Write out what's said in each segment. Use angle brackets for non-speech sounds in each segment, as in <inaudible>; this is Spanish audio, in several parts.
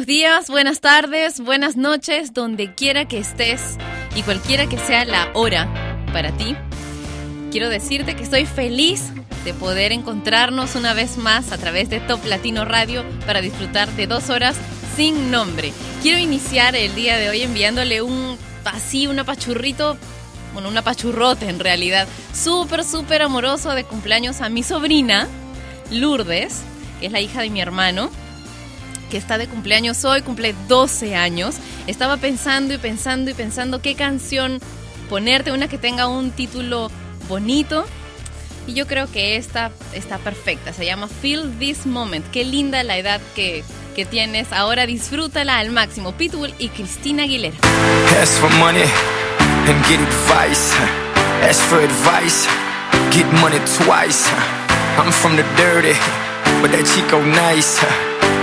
Buenos días, buenas tardes, buenas noches, donde quiera que estés y cualquiera que sea la hora para ti. Quiero decirte que estoy feliz de poder encontrarnos una vez más a través de Top Latino Radio para disfrutar de dos horas sin nombre. Quiero iniciar el día de hoy enviándole un así, un apachurrito, bueno, un apachurrote en realidad, súper, súper amoroso de cumpleaños a mi sobrina, Lourdes, que es la hija de mi hermano que está de cumpleaños hoy, cumple 12 años. Estaba pensando y pensando y pensando qué canción ponerte, una que tenga un título bonito. Y yo creo que esta está perfecta. Se llama Feel This Moment. Qué linda la edad que, que tienes. Ahora disfrútala al máximo. Pitbull y Cristina Aguilera. Ask for money and get advice. Ask for advice, get money twice. I'm from the dirty, but that Chico nice.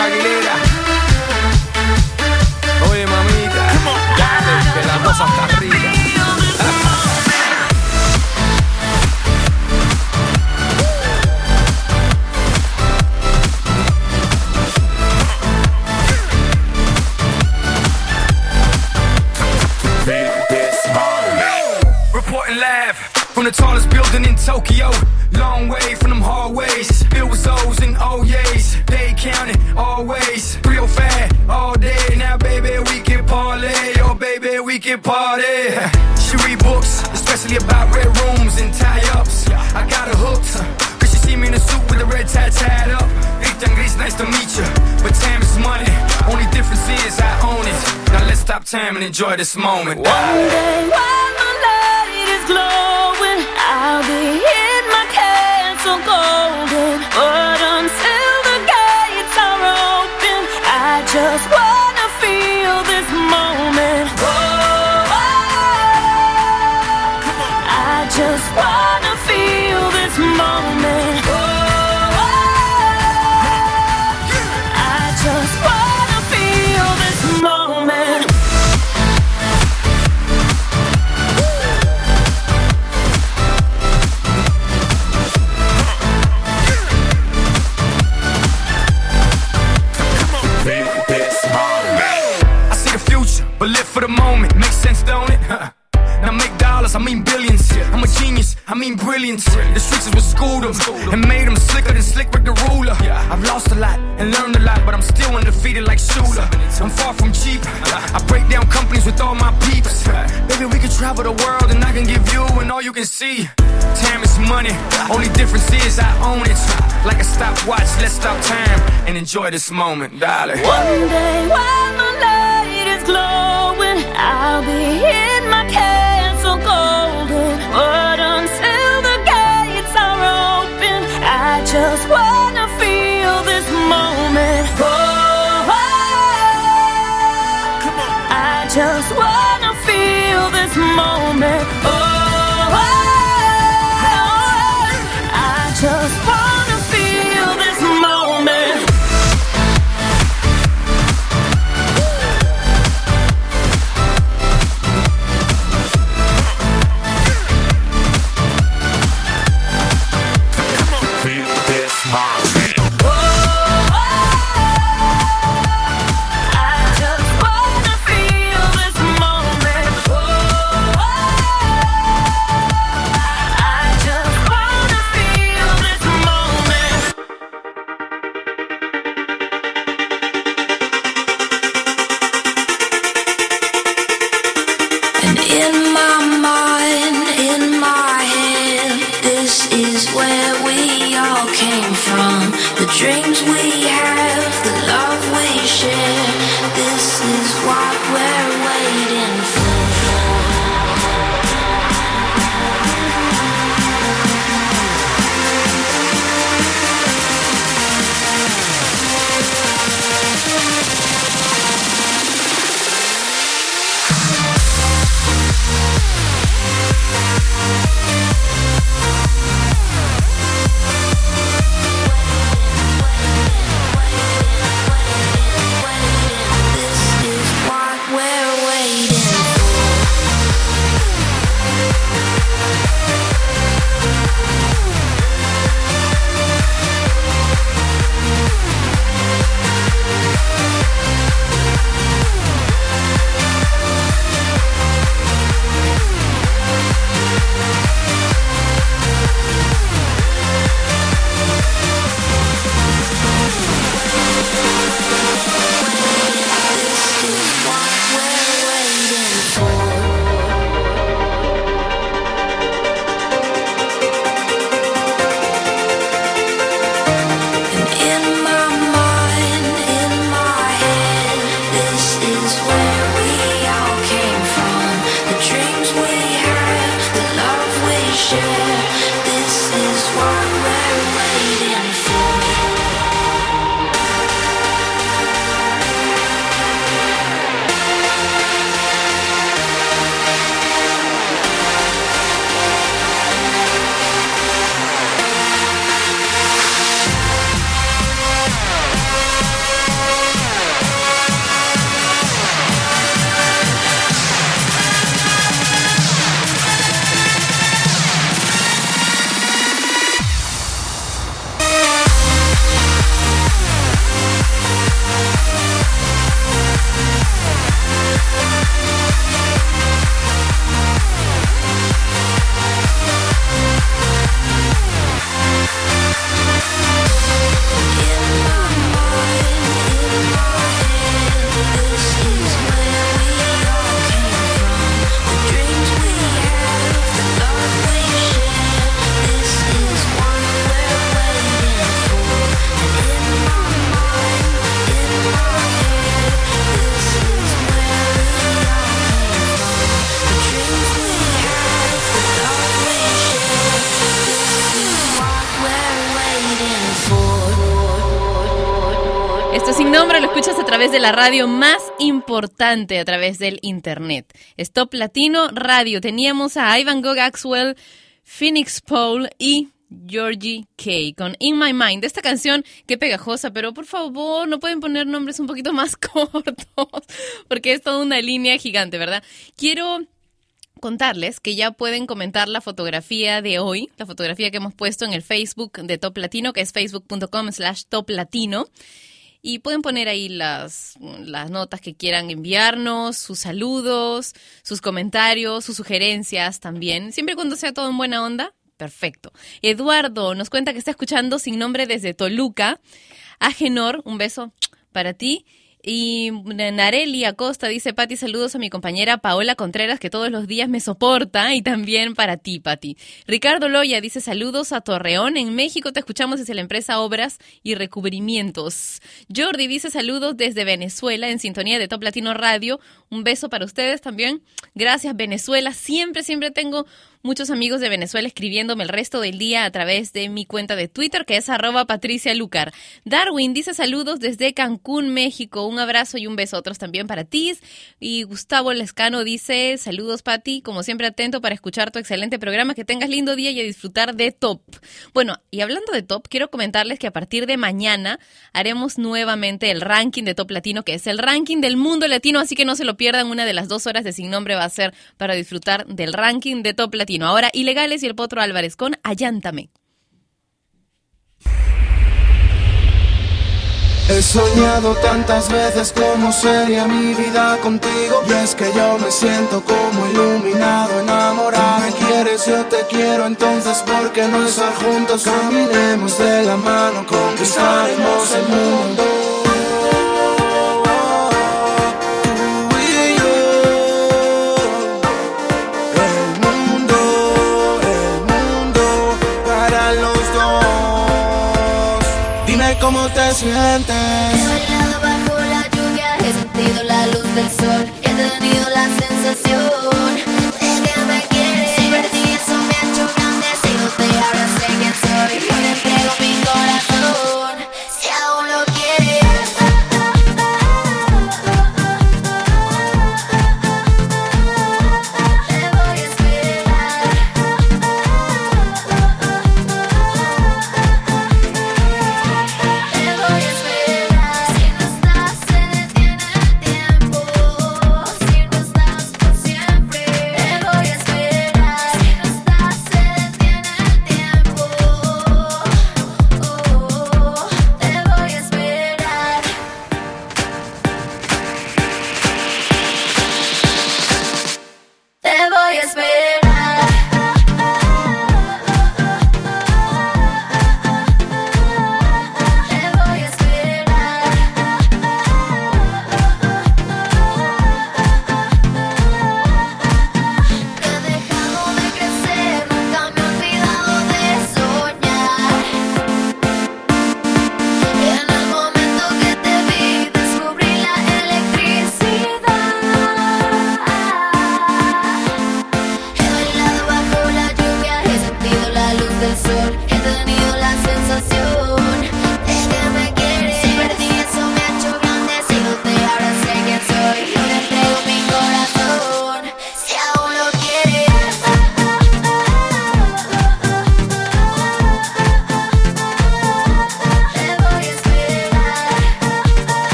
Aguilera. Enjoy this moment. One day while see. Time is money, only difference is I own it. Like a stopwatch, let's stop time and enjoy this moment, darling. One day while my light de la radio más importante a través del internet. Stop Latino Radio. Teníamos a Ivan Gogh Axwell, Phoenix Paul y Georgie K con In My Mind. Esta canción, qué pegajosa, pero por favor, no pueden poner nombres un poquito más <laughs> cortos, porque es toda una línea gigante, ¿verdad? Quiero contarles que ya pueden comentar la fotografía de hoy, la fotografía que hemos puesto en el Facebook de Top Latino, que es facebook.com slash Top Latino. Y pueden poner ahí las, las notas que quieran enviarnos, sus saludos, sus comentarios, sus sugerencias también. Siempre cuando sea todo en buena onda, perfecto. Eduardo nos cuenta que está escuchando sin nombre desde Toluca. Agenor, un beso para ti. Y Nareli Acosta dice, Pati, saludos a mi compañera Paola Contreras, que todos los días me soporta, y también para ti, Pati. Ricardo Loya dice, saludos a Torreón, en México te escuchamos desde la empresa Obras y Recubrimientos. Jordi dice, saludos desde Venezuela, en sintonía de Top Latino Radio. Un beso para ustedes también. Gracias, Venezuela. Siempre, siempre tengo muchos amigos de Venezuela escribiéndome el resto del día a través de mi cuenta de Twitter, que es arroba Patricia Lucar. Darwin dice saludos desde Cancún, México. Un abrazo y un beso otros también para ti. Y Gustavo Lescano dice saludos, Pati. Como siempre, atento para escuchar tu excelente programa. Que tengas lindo día y a disfrutar de Top. Bueno, y hablando de Top, quiero comentarles que a partir de mañana haremos nuevamente el ranking de Top Latino, que es el ranking del mundo latino, así que no se lo pierdan. Una de las dos horas de Sin Nombre va a ser para disfrutar del ranking de Top Latino. Ahora, Ilegales y el Potro Álvarez con Ayántame. He soñado tantas veces cómo sería mi vida contigo Y es que yo me siento como iluminado, enamorado Me quieres, yo te quiero, entonces ¿por qué no estar juntos? Caminemos de la mano, conquistaremos el mundo cómo te sientes He bailado bajo la lluvia, he sentido la luz del sol, he tenido la sensación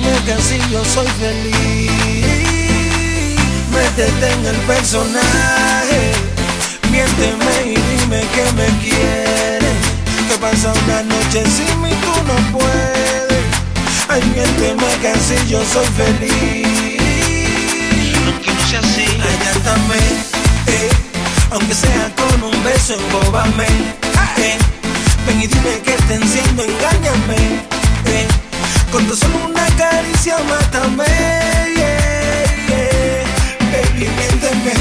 Miénteme que así yo soy feliz. Métete en el personaje. Miénteme y dime que me quieres. Que pasa una noche sin mí tú no puedes. Ay, miénteme que así yo soy feliz. No sea así, Adelantame, eh, aunque sea con un beso, embóbame, eh, ven y dime que te enciendo, engáñame, eh, con tan solo una caricia, mátame, yeah, yeah, baby, miénteme.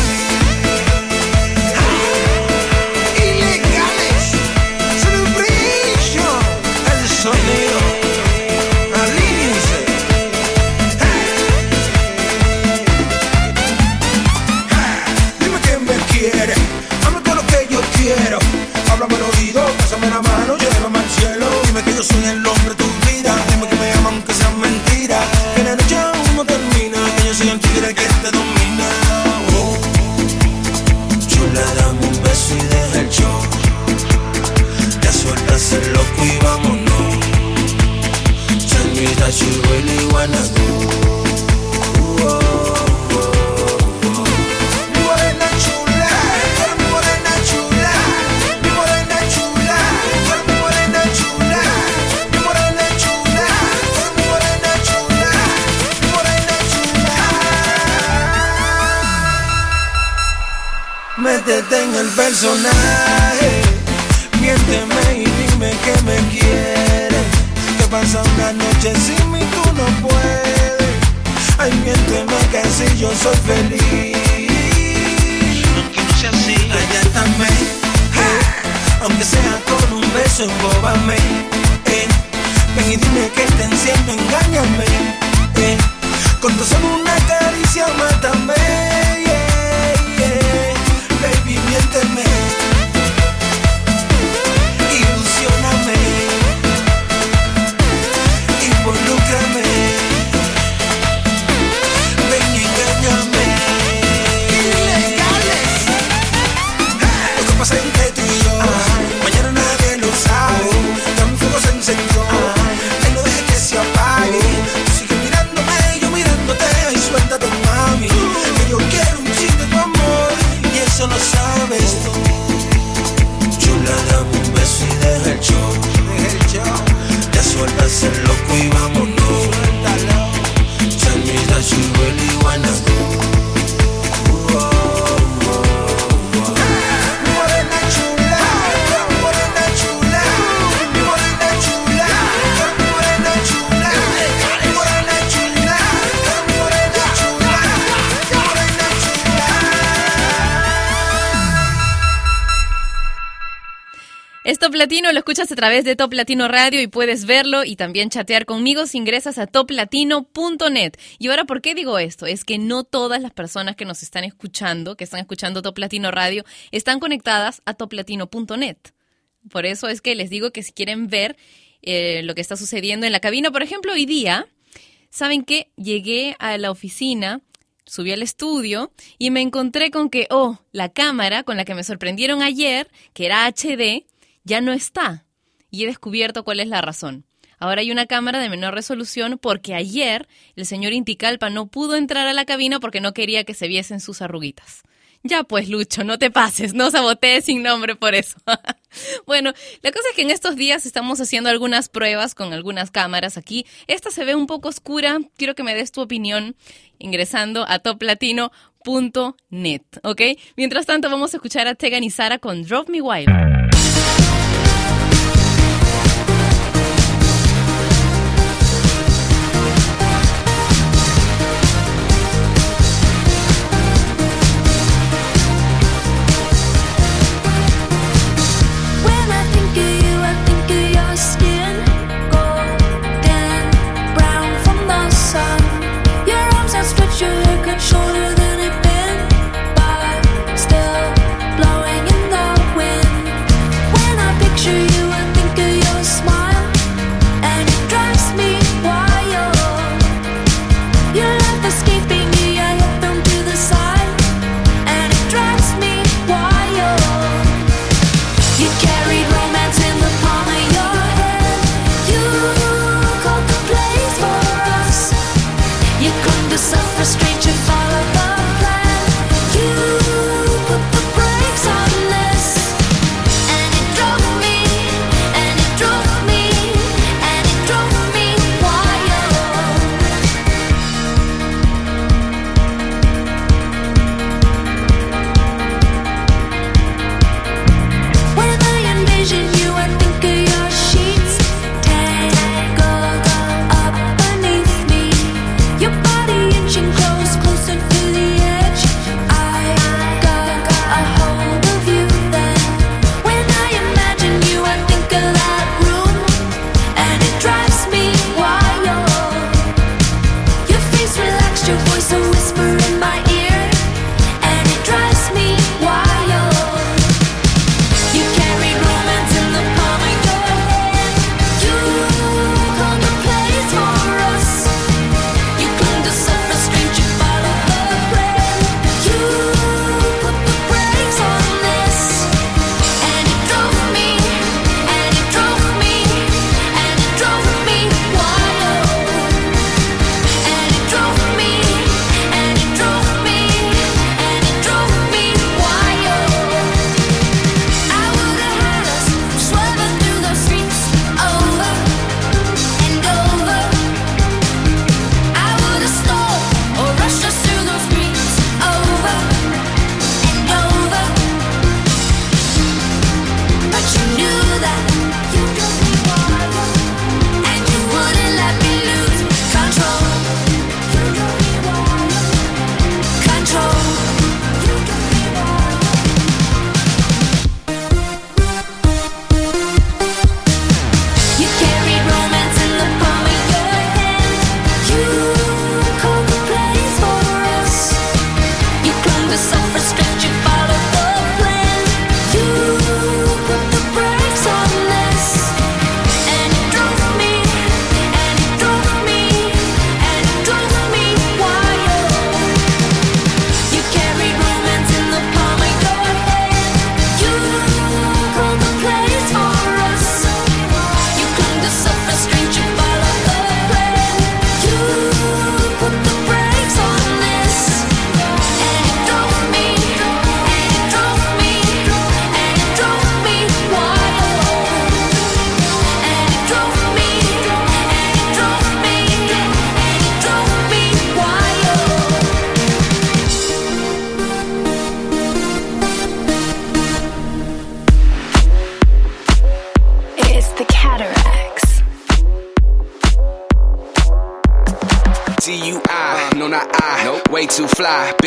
Personaje, miénteme y dime que me quieres, que pasa una noche sin mí tú no puedes. Ay, miénteme que así yo soy feliz. aunque no sea así, Adelantame, eh, aunque sea con un beso, embóbame, eh, ven y dime que te enciendo, engáñame, eh, con tan solo una caricia, mátame, baby, miénteme, Latino, lo escuchas a través de Top Latino Radio y puedes verlo y también chatear conmigo si ingresas a toplatino.net. Y ahora, ¿por qué digo esto? Es que no todas las personas que nos están escuchando, que están escuchando Top Latino Radio, están conectadas a toplatino.net. Por eso es que les digo que si quieren ver eh, lo que está sucediendo en la cabina, por ejemplo, hoy día, ¿saben qué? Llegué a la oficina, subí al estudio y me encontré con que, oh, la cámara con la que me sorprendieron ayer, que era HD, ya no está. Y he descubierto cuál es la razón. Ahora hay una cámara de menor resolución porque ayer el señor Inticalpa no pudo entrar a la cabina porque no quería que se viesen sus arruguitas. Ya pues, Lucho, no te pases, no sabotees sin nombre por eso. <laughs> bueno, la cosa es que en estos días estamos haciendo algunas pruebas con algunas cámaras aquí. Esta se ve un poco oscura, quiero que me des tu opinión ingresando a toplatino.net, ¿ok? Mientras tanto, vamos a escuchar a Tegan y Sara con Drop Me Wild.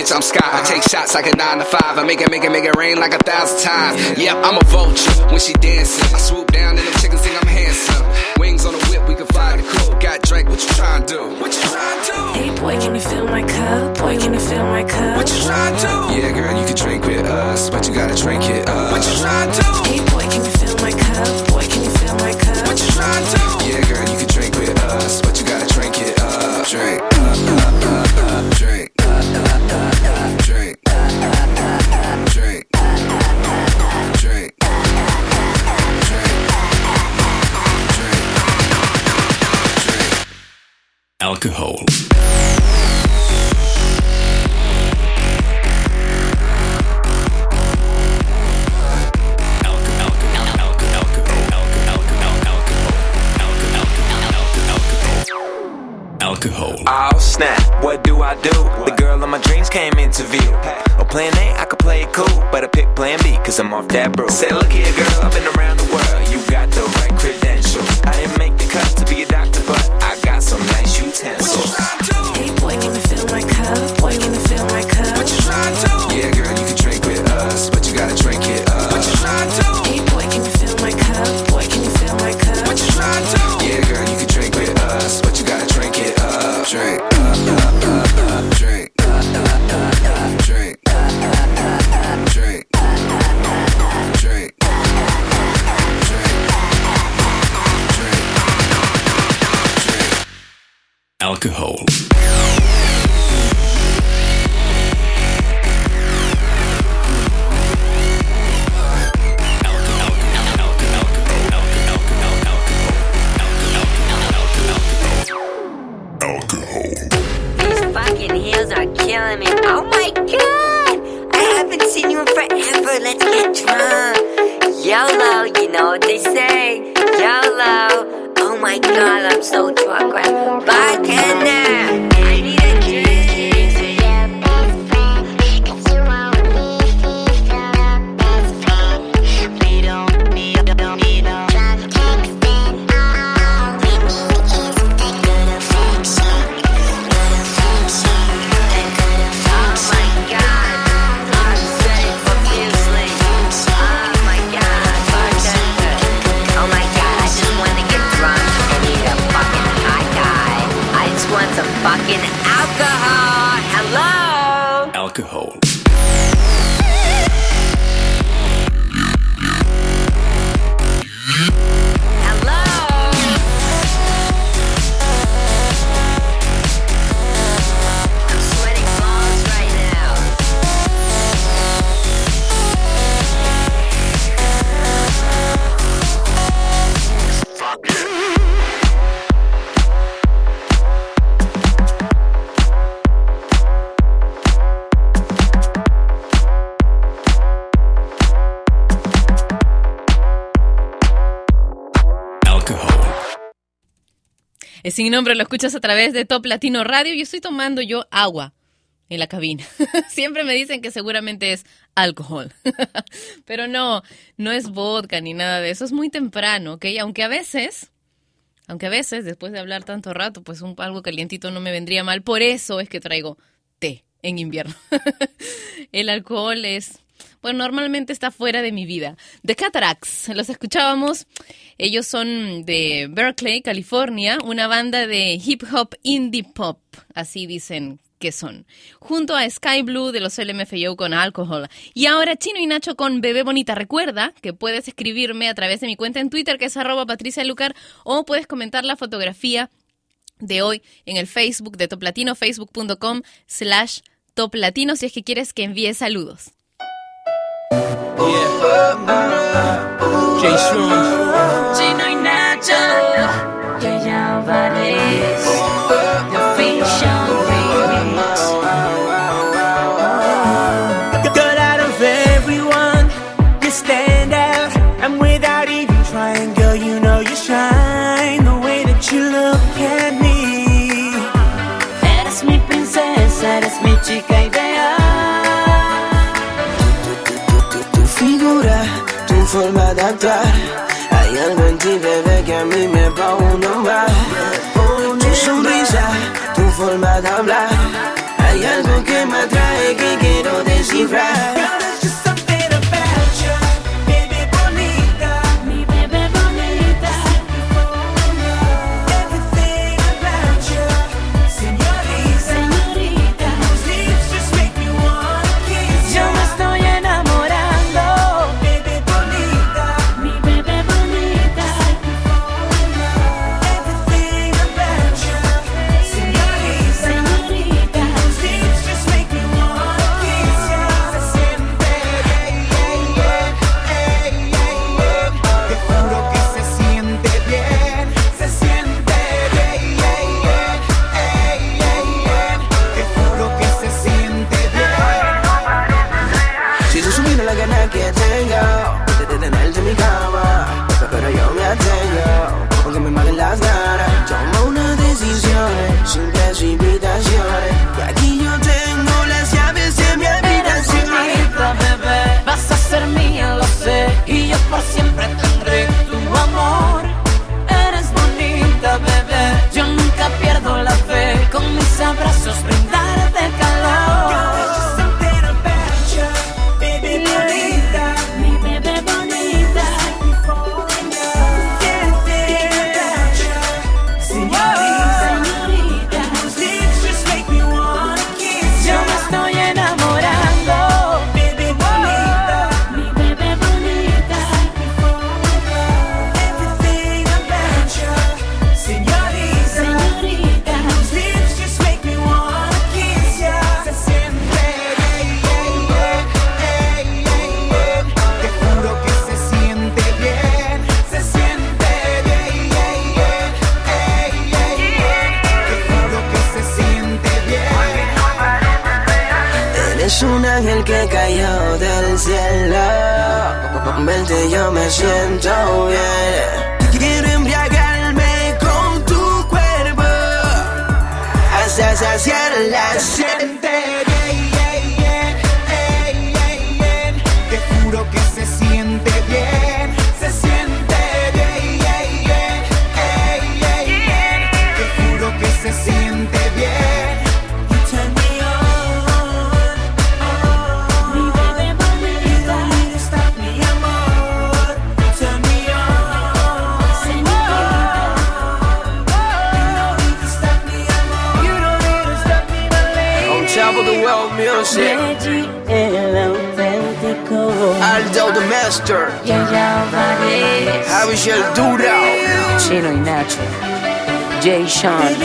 Bitch, I'm sky. I take shots like a nine to five. I make it, make it, make it rain like a thousand times. Yep, I'm a vulture when she dancing. I swoop down and them chickens think I'm handsome. Wings on the whip, we can fly the coop. Got Drake, what you trying to do? What you trying to do? Hey boy, can you fill my cup? Boy, can you fill my cup? What you trying to do? Yeah, girl, you can drink with us, but you gotta drink it up. What you trying to do? Hey boy, can you fill my cup? Boy, can you fill my cup? What you trying to do? Yeah, girl, you can drink with us, but you gotta drink it up. Drink, Alcohol. Alcohol. Oh snap, what do I do? The girl of my dreams came into view. Oh, plan A, I could play it cool, but I pick plan B, cause I'm off that brew. Say, look here, girl, I've been around the world, you got the right credentials. I didn't make the cut to be a doctor, but I got some nice intense. Alcohol. Es sin nombre, lo escuchas a través de Top Latino Radio y estoy tomando yo agua en la cabina. <laughs> Siempre me dicen que seguramente es alcohol, <laughs> pero no, no es vodka ni nada de eso, es muy temprano, ¿ok? Aunque a veces, aunque a veces, después de hablar tanto rato, pues un, algo calientito no me vendría mal, por eso es que traigo té en invierno. <laughs> El alcohol es... Bueno, normalmente está fuera de mi vida. The Cataracts, los escuchábamos. Ellos son de Berkeley, California, una banda de hip hop indie pop, así dicen que son. Junto a Sky Blue de los LMFAO con Alcohol. Y ahora Chino y Nacho con Bebé Bonita. Recuerda que puedes escribirme a través de mi cuenta en Twitter, que es arroba Patricia Lucar, o puedes comentar la fotografía de hoy en el Facebook de Top Latino, facebook.com slash Top Latino, si es que quieres que envíe saludos. Jay Strong. Chino y Nacho. Yaya Álvarez. The Fashion Good out of everyone, you stand out. And without even trying, you know you shine. The way that you look at me. Chica forma de actuar. Hay algo en ti, bebé, que a mí me va uno más. Tu sonrisa, tu forma de hablar. Hay algo que me atrae que quiero descifrar. siempre te ángel que cayó del cielo. Con verte yo me siento bien. Quiero embriagarme con tu cuerpo hasta saciar la sed. music Reggie el auténtico Aldo the Master. Yaya Vares Javi el Duro Chino y Nacho Jay Sean.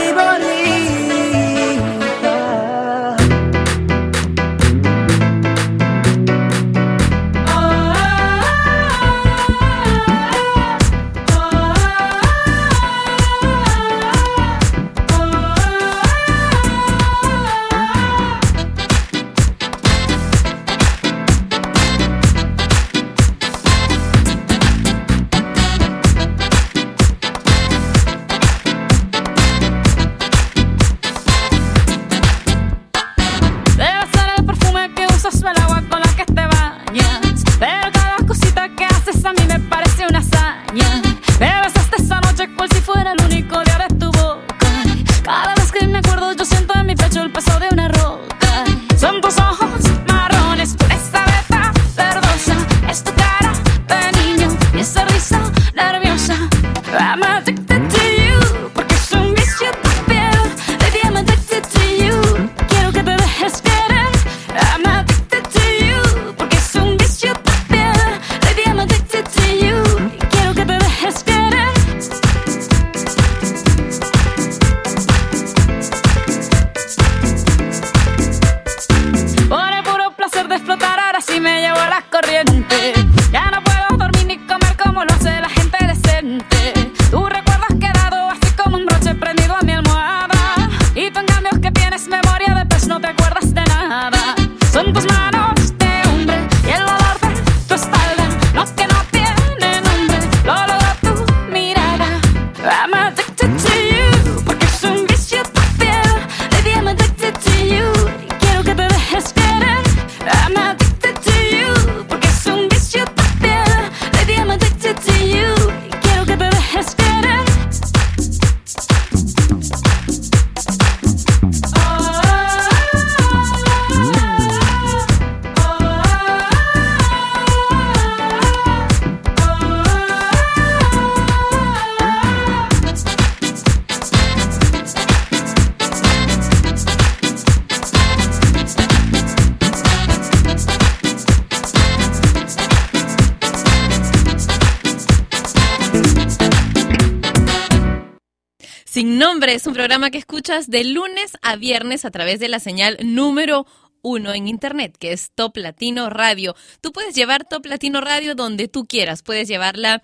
Programa que escuchas de lunes a viernes a través de la señal número uno en internet, que es Top Latino Radio. Tú puedes llevar Top Latino Radio donde tú quieras. Puedes llevarla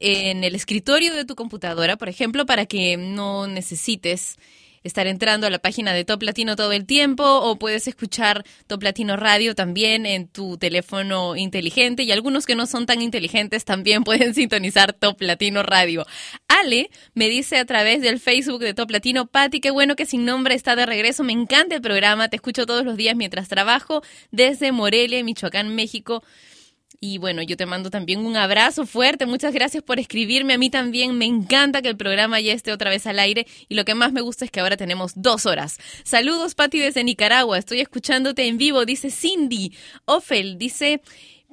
en el escritorio de tu computadora, por ejemplo, para que no necesites estar entrando a la página de Top Latino todo el tiempo o puedes escuchar Top Latino Radio también en tu teléfono inteligente y algunos que no son tan inteligentes también <laughs> pueden sintonizar Top Latino Radio. Ale me dice a través del Facebook de Top Latino, Patti, qué bueno que sin nombre está de regreso, me encanta el programa, te escucho todos los días mientras trabajo desde Morelia, Michoacán, México. Y bueno, yo te mando también un abrazo fuerte. Muchas gracias por escribirme. A mí también me encanta que el programa ya esté otra vez al aire. Y lo que más me gusta es que ahora tenemos dos horas. Saludos, Patti, desde Nicaragua. Estoy escuchándote en vivo, dice Cindy. Ofel dice,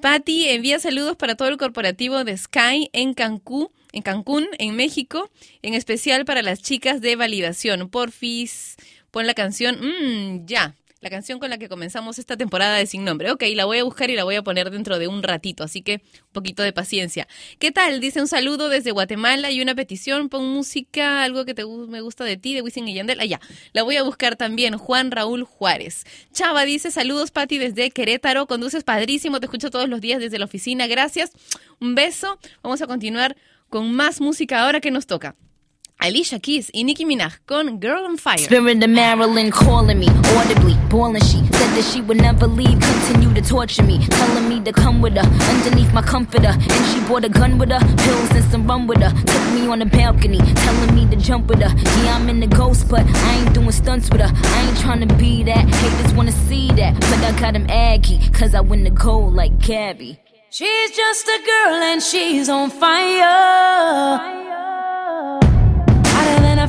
Patti, envía saludos para todo el corporativo de Sky en Cancún. En Cancún, en México, en especial para las chicas de validación. Porfis, pon la canción. Mmm, ya la canción con la que comenzamos esta temporada de Sin Nombre. Ok, la voy a buscar y la voy a poner dentro de un ratito, así que un poquito de paciencia. ¿Qué tal? Dice un saludo desde Guatemala y una petición, pon música, algo que te, me gusta de ti, de Wisin y Yandel. Allá, la voy a buscar también, Juan Raúl Juárez. Chava dice, saludos Pati desde Querétaro, conduces padrísimo, te escucho todos los días desde la oficina, gracias. Un beso, vamos a continuar con más música ahora que nos toca. Alicia Keys y Nicki Minaj con Girl on Fire. Spirit of Marilyn calling me audibly, bawling. She said that she would never leave, continue to torture me, telling me to come with her underneath my comforter. And she brought a gun with her, pills and some rum with her. Took me on the balcony, telling me to jump with her. Yeah, I'm in the ghost, but I ain't doing stunts with her. I ain't trying to be that. Haters wanna see that, but I got him aggy, cause I win the gold like Gabby. She's just a girl and she's on fire. Hotter than a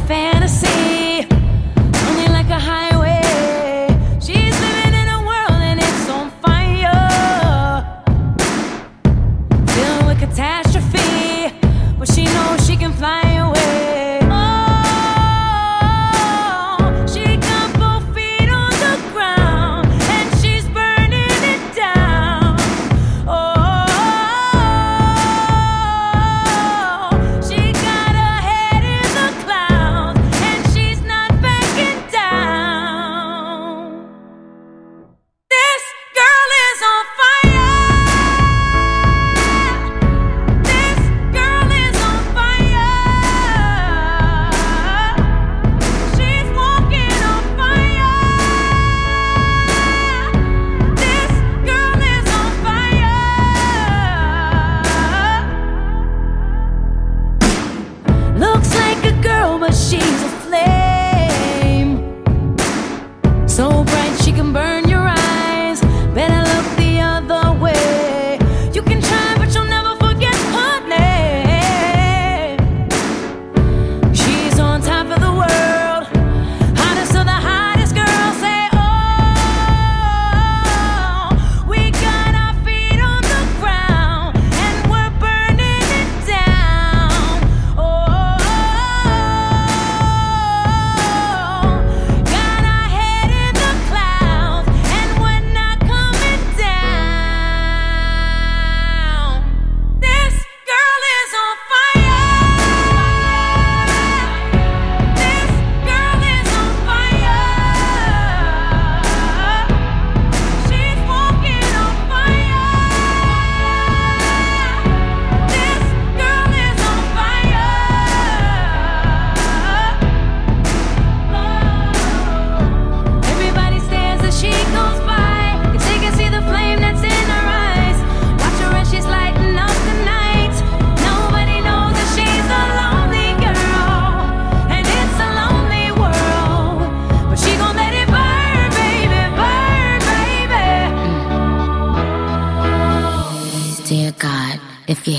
fantasy,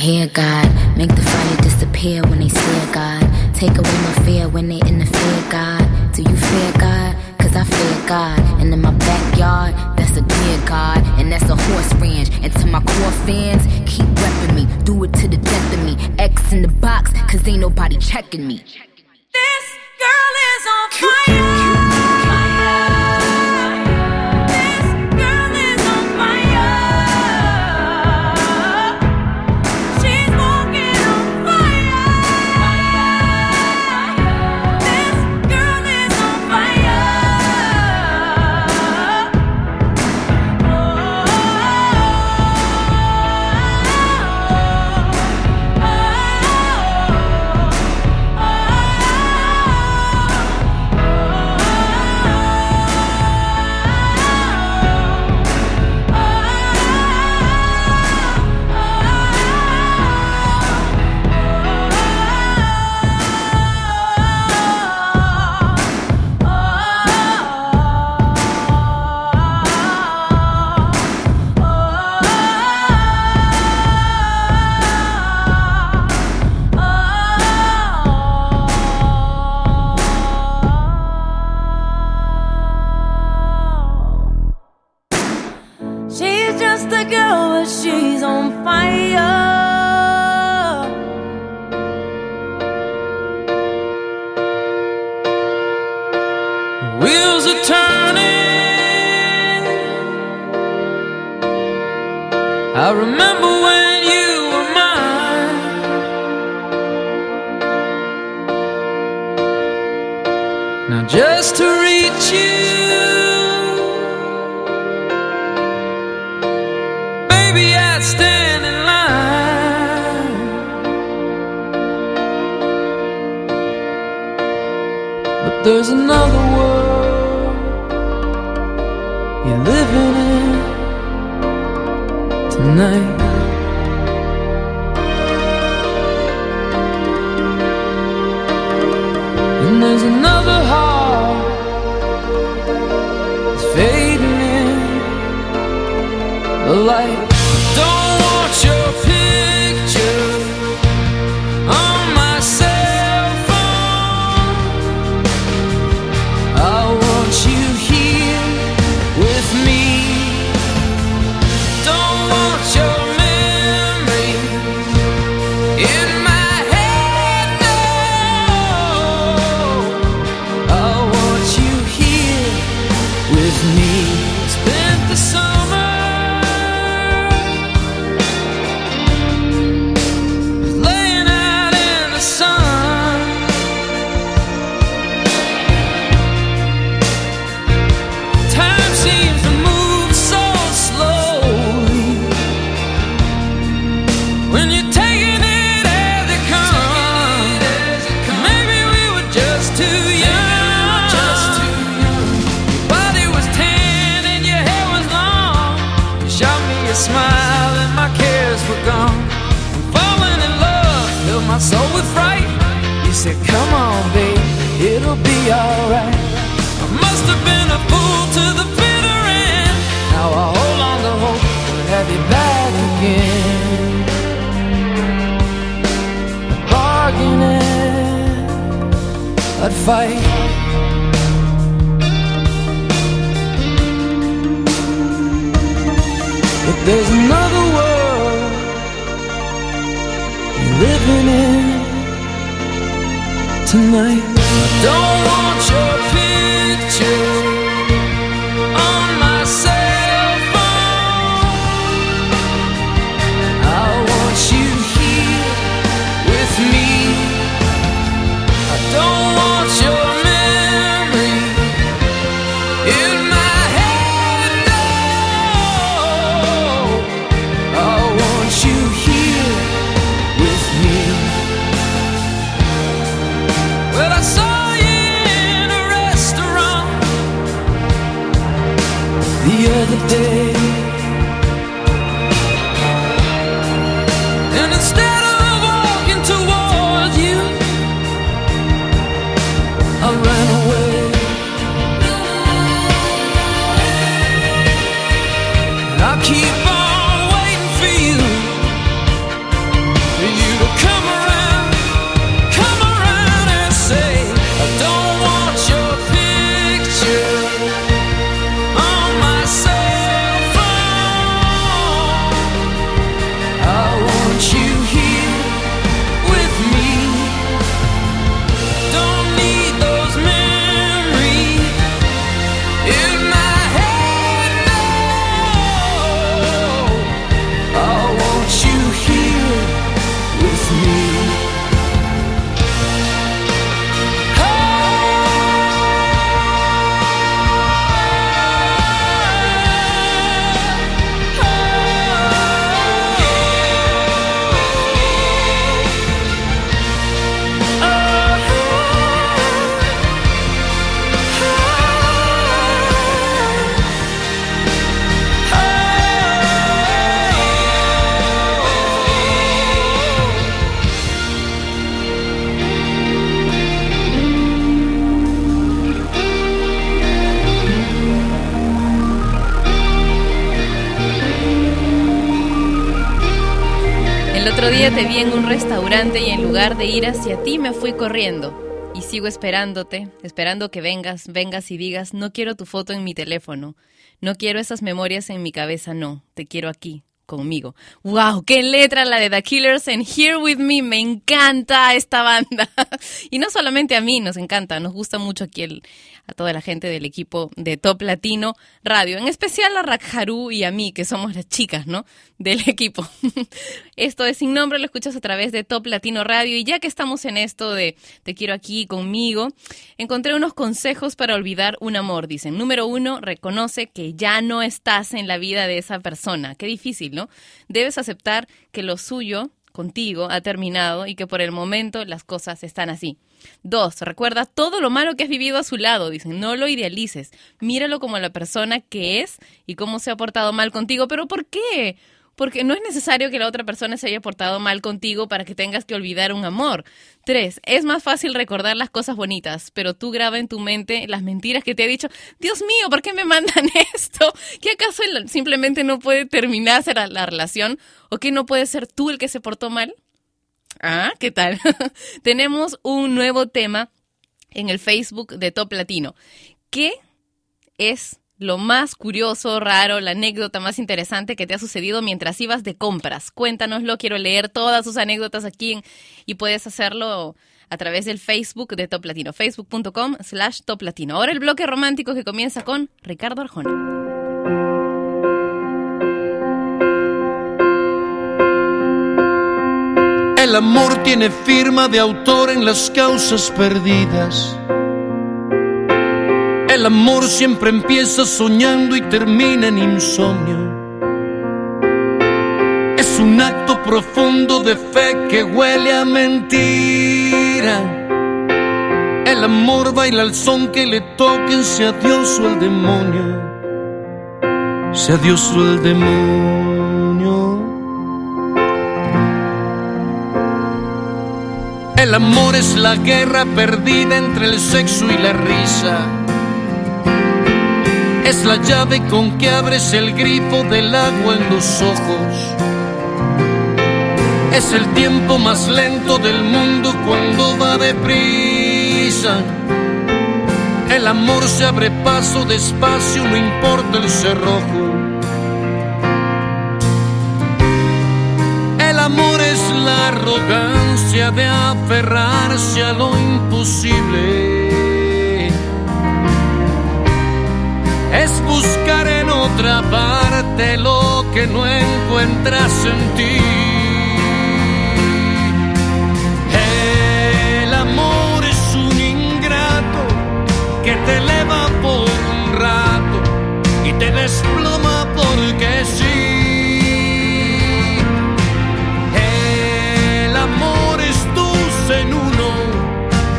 hear God, make the fire disappear when they stare, God. Take away my fear when they interfere, God. Do you fear God? Cause I fear God. And in my backyard, that's a dear God. And that's a horse ranch. And to my core fans, keep repping me. Do it to the death of me. X in the box, cause ain't nobody checking me. It'll be alright. I must have been a fool to the bitter end. Now I hold on to hope to have you back again. Bargaining, I'd fight. But there's another world you're living in tonight. Don't want your te vi en un restaurante y en lugar de ir hacia ti me fui corriendo. Y sigo esperándote, esperando que vengas, vengas y digas, no quiero tu foto en mi teléfono, no quiero esas memorias en mi cabeza, no, te quiero aquí, conmigo. ¡Wow! ¡Qué letra la de The Killers en Here With Me! Me encanta esta banda. <laughs> y no solamente a mí nos encanta, nos gusta mucho aquí el, a toda la gente del equipo de Top Latino Radio, en especial a Rakharu y a mí, que somos las chicas, ¿no? Del <laughs> equipo. esto es Sin Nombre, lo escuchas a través de Top Latino Radio y ya que estamos en esto de Te quiero aquí conmigo, encontré unos consejos para olvidar un amor. Dicen, número uno, reconoce que ya no estás en la vida de esa persona. Qué difícil, ¿no? Debes aceptar que lo suyo contigo ha terminado y que por el momento las cosas están así. Dos, recuerda todo lo malo que has vivido a su lado, dicen, no lo idealices, míralo como la persona que es y cómo se ha portado mal contigo, pero ¿por qué? Porque no es necesario que la otra persona se haya portado mal contigo para que tengas que olvidar un amor. Tres, es más fácil recordar las cosas bonitas, pero tú graba en tu mente las mentiras que te ha dicho. Dios mío, ¿por qué me mandan <laughs> esto? ¿Que acaso simplemente no puede terminarse la, la relación? ¿O que no puedes ser tú el que se portó mal? Ah, ¿qué tal? <laughs> Tenemos un nuevo tema en el Facebook de Top Latino. ¿Qué es lo más curioso, raro, la anécdota más interesante que te ha sucedido mientras ibas de compras? Cuéntanoslo, quiero leer todas sus anécdotas aquí y puedes hacerlo a través del Facebook de Top Latino, facebook.com slash Top Latino. Ahora el bloque romántico que comienza con Ricardo Arjona. El amor tiene firma de autor en las causas perdidas. El amor siempre empieza soñando y termina en insomnio. Es un acto profundo de fe que huele a mentira. El amor baila al son que le toquen, sea Dios o el demonio. Sea Dios o el demonio. El amor es la guerra perdida entre el sexo y la risa. Es la llave con que abres el grifo del agua en los ojos. Es el tiempo más lento del mundo cuando va deprisa. El amor se abre paso despacio, no importa el cerrojo. La arrogancia de aferrarse a lo imposible. Es buscar en otra parte lo que no encuentras en ti. El amor es un ingrato que te eleva por un rato y te desploma porque sí. En uno,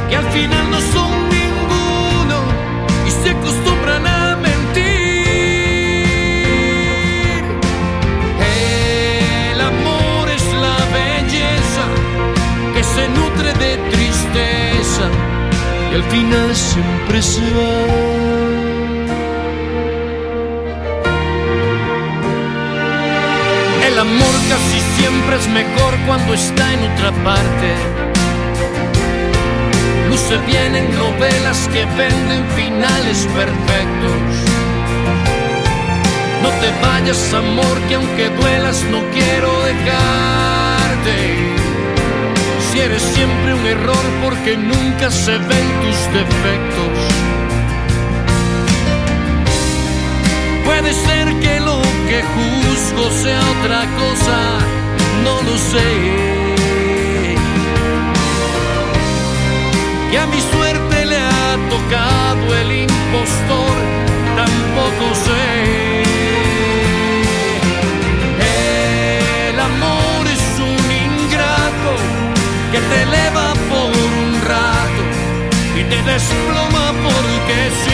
que al final no son ninguno y se acostumbran a mentir. El amor es la belleza que se nutre de tristeza y al final siempre se va. El amor casi siempre es mejor cuando está en otra parte. Luce bien en novelas que venden finales perfectos. No te vayas, amor, que aunque duelas no quiero dejarte. Si eres siempre un error porque nunca se ven tus defectos. Puede ser que lo que juzgo sea otra cosa, no lo sé. Que a mi suerte le ha tocado el impostor, tampoco sé. El amor es un ingrato que te eleva por un rato y te desploma porque sí.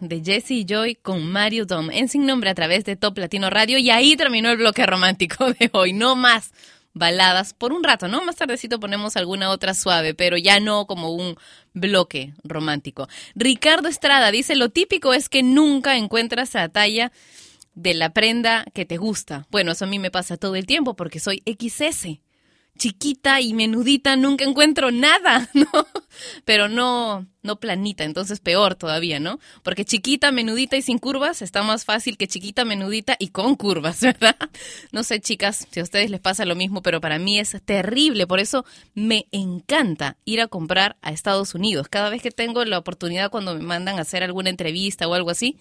De Jesse y Joy con Mario Dom en Sin Nombre a través de Top Latino Radio y ahí terminó el bloque romántico de hoy, no más baladas por un rato, ¿no? Más tardecito ponemos alguna otra suave, pero ya no como un bloque romántico. Ricardo Estrada dice, lo típico es que nunca encuentras a talla de la prenda que te gusta. Bueno, eso a mí me pasa todo el tiempo porque soy XS chiquita y menudita nunca encuentro nada, <laughs> ¿no? Pero no, no planita, entonces peor todavía, ¿no? Porque chiquita, menudita y sin curvas está más fácil que chiquita, menudita y con curvas, <laughs> ¿verdad? No sé, chicas, si a ustedes les pasa lo mismo, pero para mí es terrible. Por eso me encanta ir a comprar a Estados Unidos. Cada vez que tengo la oportunidad cuando me mandan a hacer alguna entrevista o algo así,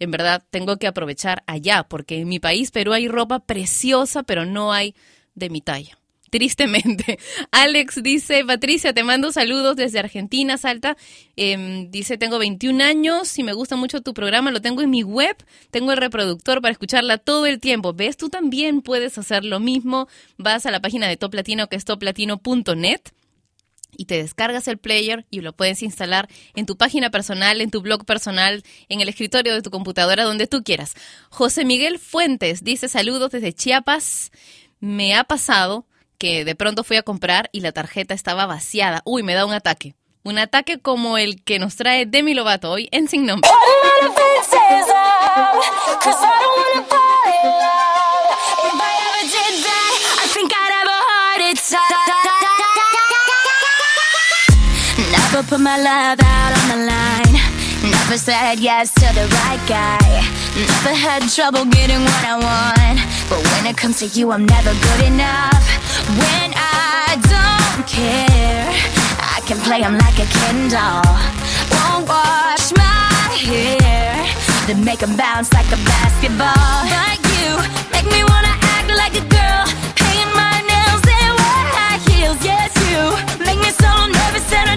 en verdad tengo que aprovechar allá, porque en mi país, Perú, hay ropa preciosa, pero no hay de mi talla. Tristemente. <laughs> Alex dice, Patricia, te mando saludos desde Argentina, Salta. Em, dice, tengo 21 años y me gusta mucho tu programa, lo tengo en mi web, tengo el reproductor para escucharla todo el tiempo. ¿Ves? Tú también puedes hacer lo mismo. Vas a la página de Top Latino, que es toplatino.net y te descargas el player y lo puedes instalar en tu página personal, en tu blog personal, en el escritorio de tu computadora, donde tú quieras. José Miguel Fuentes dice saludos desde Chiapas. Me ha pasado que de pronto fui a comprar y la tarjeta estaba vaciada. Uy, me da un ataque. Un ataque como el que nos trae Demi Lovato hoy en Sin Nombre. Never put my love out on the line. Never said yes to the right guy. Never had trouble getting what I want. When it comes to you, I'm never good enough. When I don't care, I can play 'em like a Ken doll. Won't wash my hair, then make 'em bounce like a basketball. Like you, make me wanna act like a girl. Paint my nails and wear high heels. Yes, you make me so nervous that I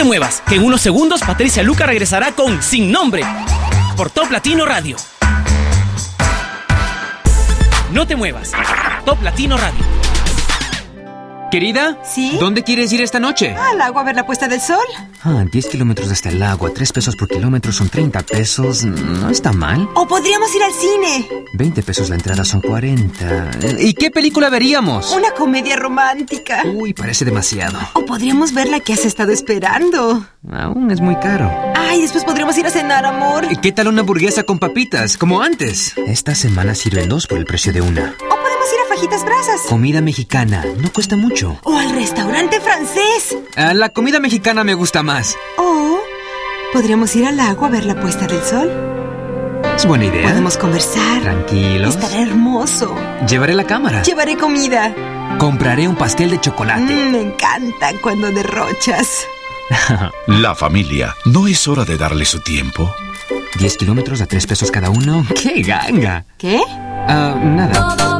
Te muevas, que en unos segundos Patricia Luca regresará con Sin Nombre por Top Latino Radio. No te muevas, Top Latino Radio. Querida, ¿Sí? ¿dónde quieres ir esta noche? Al agua a ver la puesta del sol. Ah, 10 kilómetros hasta el agua, 3 pesos por kilómetro son 30 pesos. No está mal. O podríamos ir al cine. 20 pesos la entrada son 40. ¿Y qué película veríamos? Una comedia romántica. Uy, parece demasiado. O podríamos ver la que has estado esperando. Aún es muy caro. Ay, después podríamos ir a cenar, amor. ¿Y ¿Qué tal una hamburguesa con papitas, como antes? Esta semana sirven dos por el precio de una. O Brasas. Comida mexicana, no cuesta mucho. O al restaurante francés. Ah, la comida mexicana me gusta más. O podríamos ir al agua a ver la puesta del sol. Es buena idea. Podemos conversar. Tranquilos. Estará hermoso. Llevaré la cámara. Llevaré comida. Compraré un pastel de chocolate. Mm, me encanta cuando derrochas. <laughs> La familia, ¿no es hora de darle su tiempo? 10 kilómetros a 3 pesos cada uno. ¡Qué ganga! ¿Qué? Ah, nada.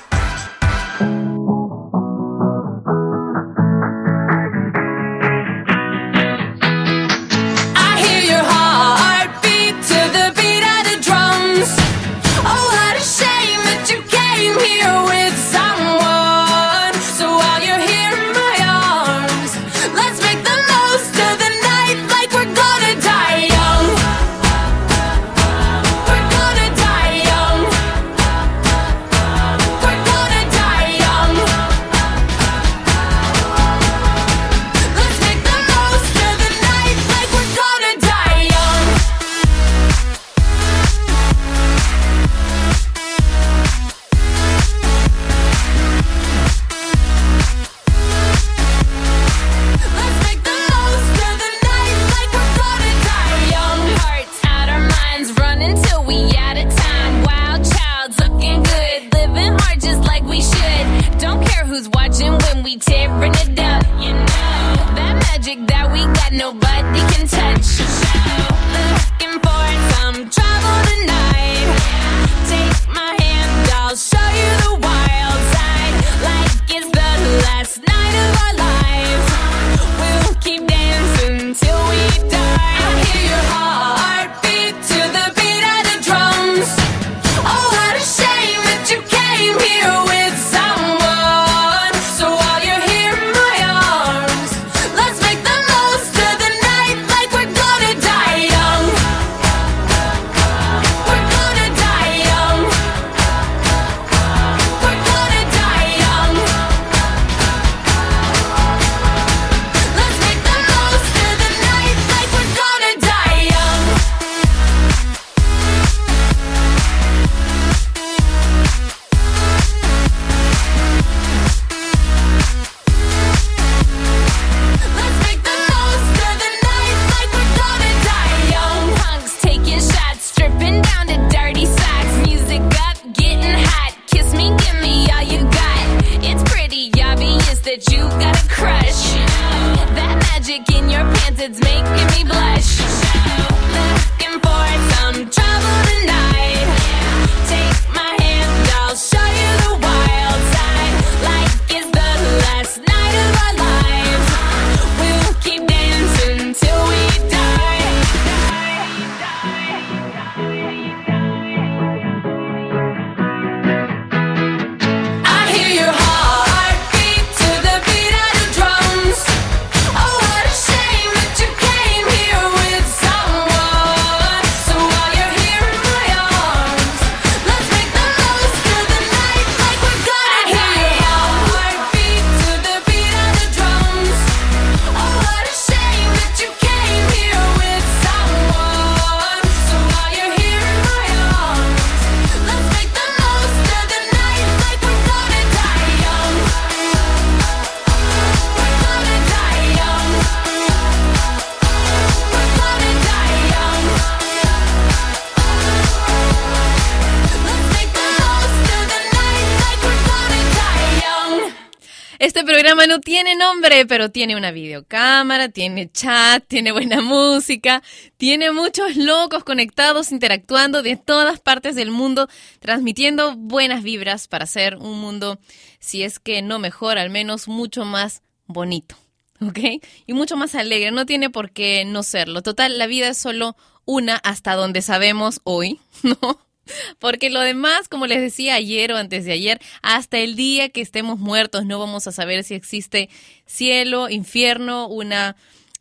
Pero tiene una videocámara, tiene chat, tiene buena música, tiene muchos locos conectados, interactuando de todas partes del mundo, transmitiendo buenas vibras para hacer un mundo, si es que no mejor, al menos mucho más bonito. ¿Ok? Y mucho más alegre. No tiene por qué no serlo. Total, la vida es solo una hasta donde sabemos hoy, <laughs> ¿no? <laughs> Porque lo demás, como les decía ayer o antes de ayer, hasta el día que estemos muertos no vamos a saber si existe cielo, infierno, una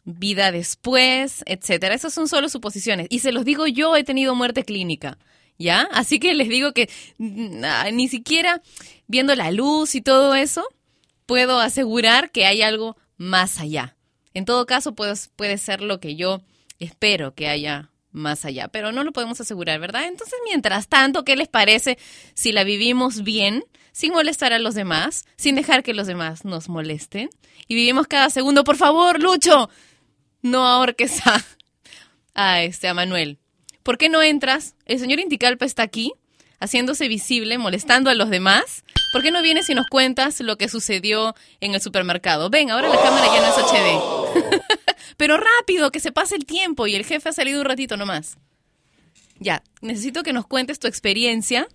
vida después, etcétera. Esas son solo suposiciones. Y se los digo yo, he tenido muerte clínica. ¿Ya? Así que les digo que mm, ah, ni siquiera viendo la luz y todo eso, puedo asegurar que hay algo más allá. En todo caso, pues, puede ser lo que yo espero que haya más allá, pero no lo podemos asegurar, ¿verdad? Entonces, mientras tanto, ¿qué les parece si la vivimos bien, sin molestar a los demás, sin dejar que los demás nos molesten? Y vivimos cada segundo, por favor, Lucho, no ahorques a, a este, a Manuel. ¿Por qué no entras? El señor Inticalpa está aquí, haciéndose visible, molestando a los demás. ¿Por qué no vienes y nos cuentas lo que sucedió en el supermercado? Ven, ahora la cámara ya no es HD. <laughs> Pero rápido, que se pase el tiempo y el jefe ha salido un ratito nomás. Ya, necesito que nos cuentes tu experiencia,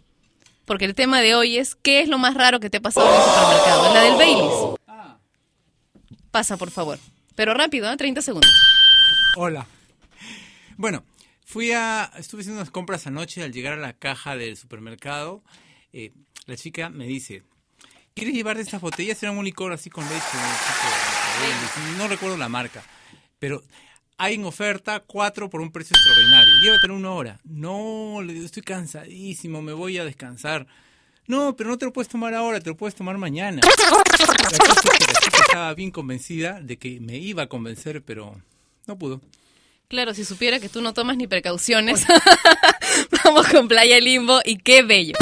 porque el tema de hoy es ¿qué es lo más raro que te ha pasado en el supermercado? La del Baileys. Pasa, por favor. Pero rápido, ¿eh? 30 segundos. Hola. Bueno, fui a. Estuve haciendo unas compras anoche al llegar a la caja del supermercado. eh, la chica me dice: ¿Quieres llevar de estas botellas? Era un licor así con leche. No recuerdo la marca. Pero hay en oferta cuatro por un precio extraordinario. Llévatelo una hora. No, estoy cansadísimo, me voy a descansar. No, pero no te lo puedes tomar ahora, te lo puedes tomar mañana. La cosa la chica estaba bien convencida de que me iba a convencer, pero no pudo. Claro, si supiera que tú no tomas ni precauciones. <laughs> Vamos con Playa Limbo y qué bello.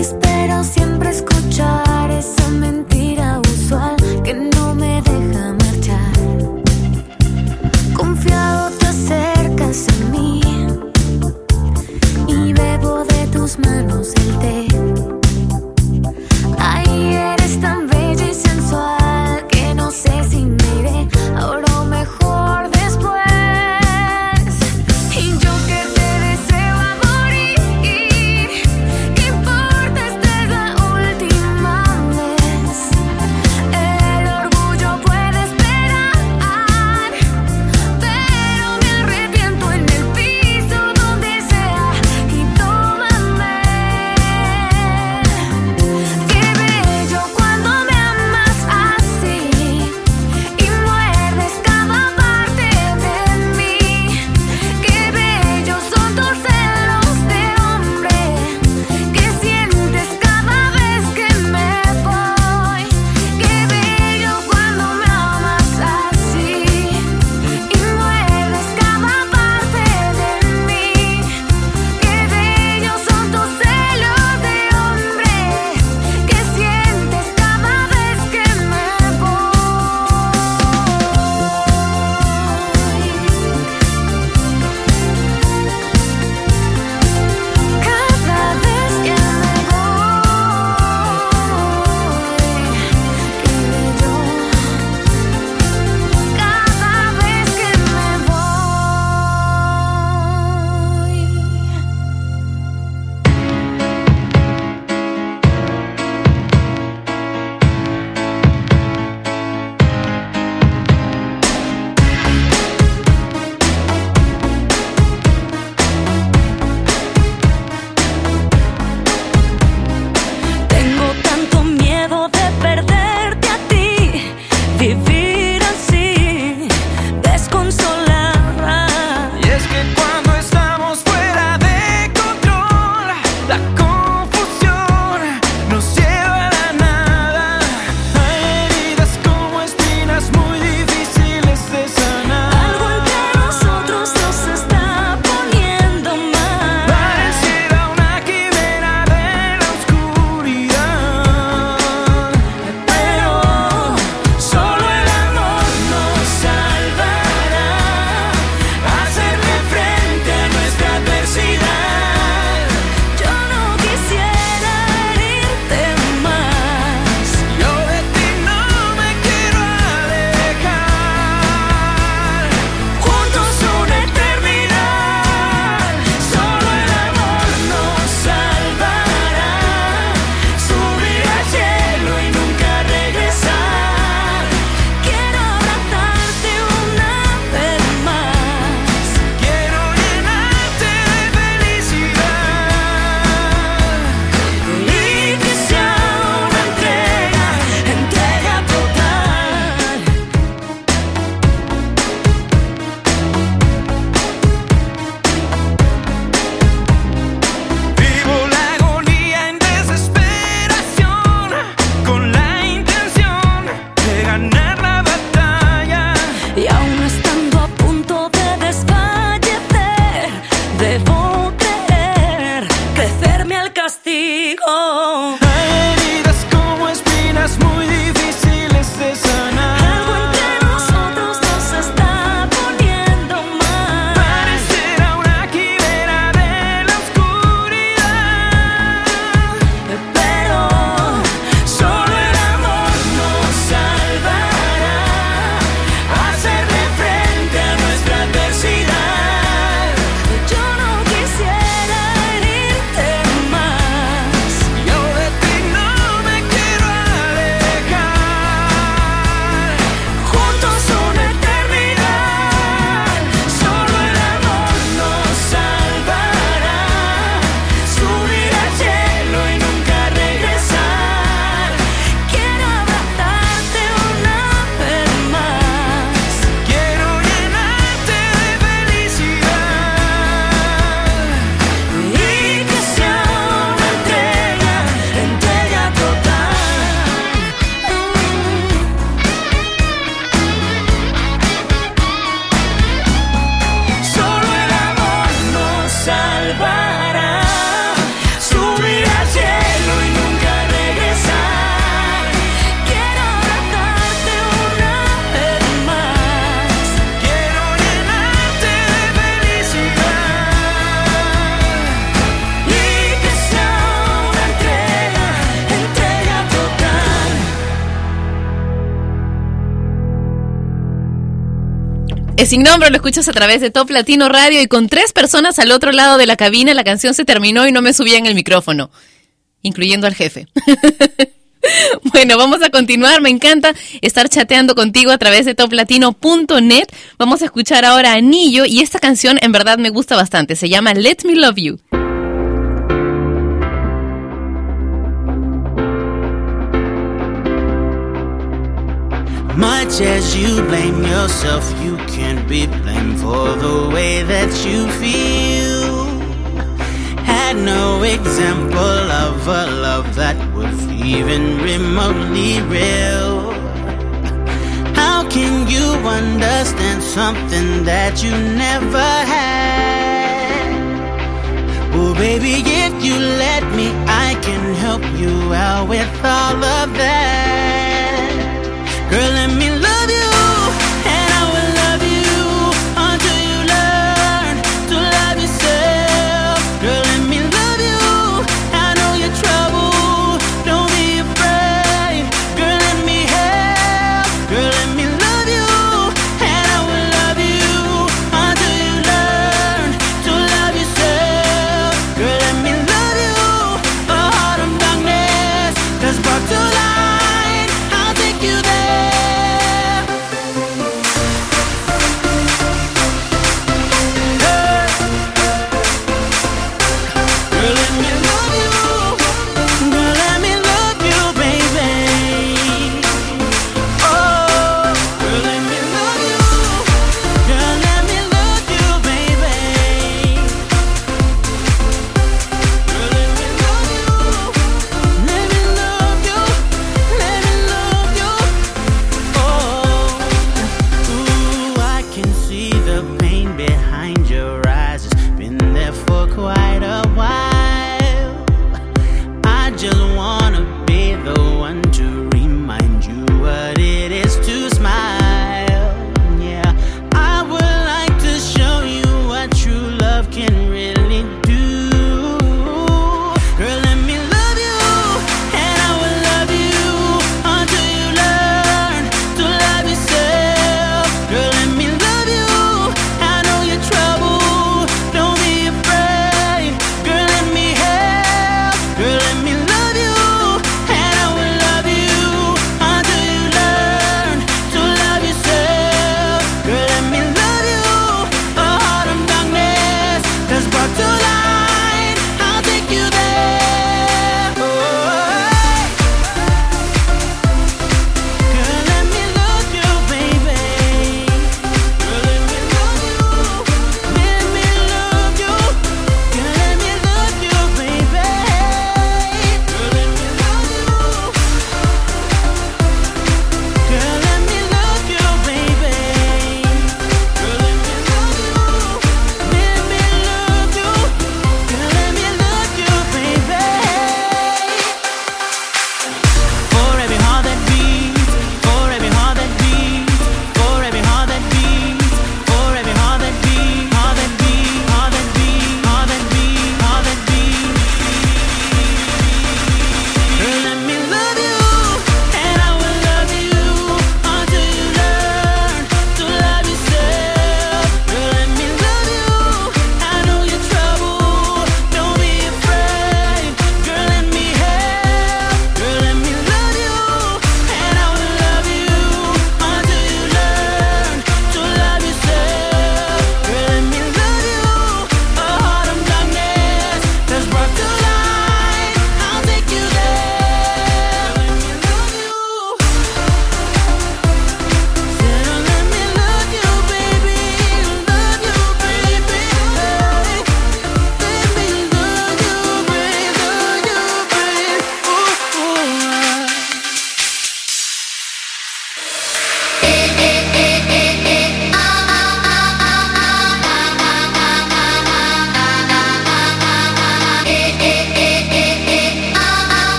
Espero siempre escuchar esa mentira sin nombre, lo escuchas a través de Top Latino Radio y con tres personas al otro lado de la cabina la canción se terminó y no me subía en el micrófono, incluyendo al jefe. <laughs> Bueno, vamos a continuar. Me encanta estar chateando contigo a través de toplatino.net. Vamos a escuchar ahora Anillo y esta canción en verdad me gusta bastante. Se llama Let Me Love You. Much as you blame yourself, you can't be blamed for the way that you feel. Had no example of a love that was even remotely real. How can you understand something that you never had? Oh, baby, if you let me, I can help you out with all of that. Girl, let me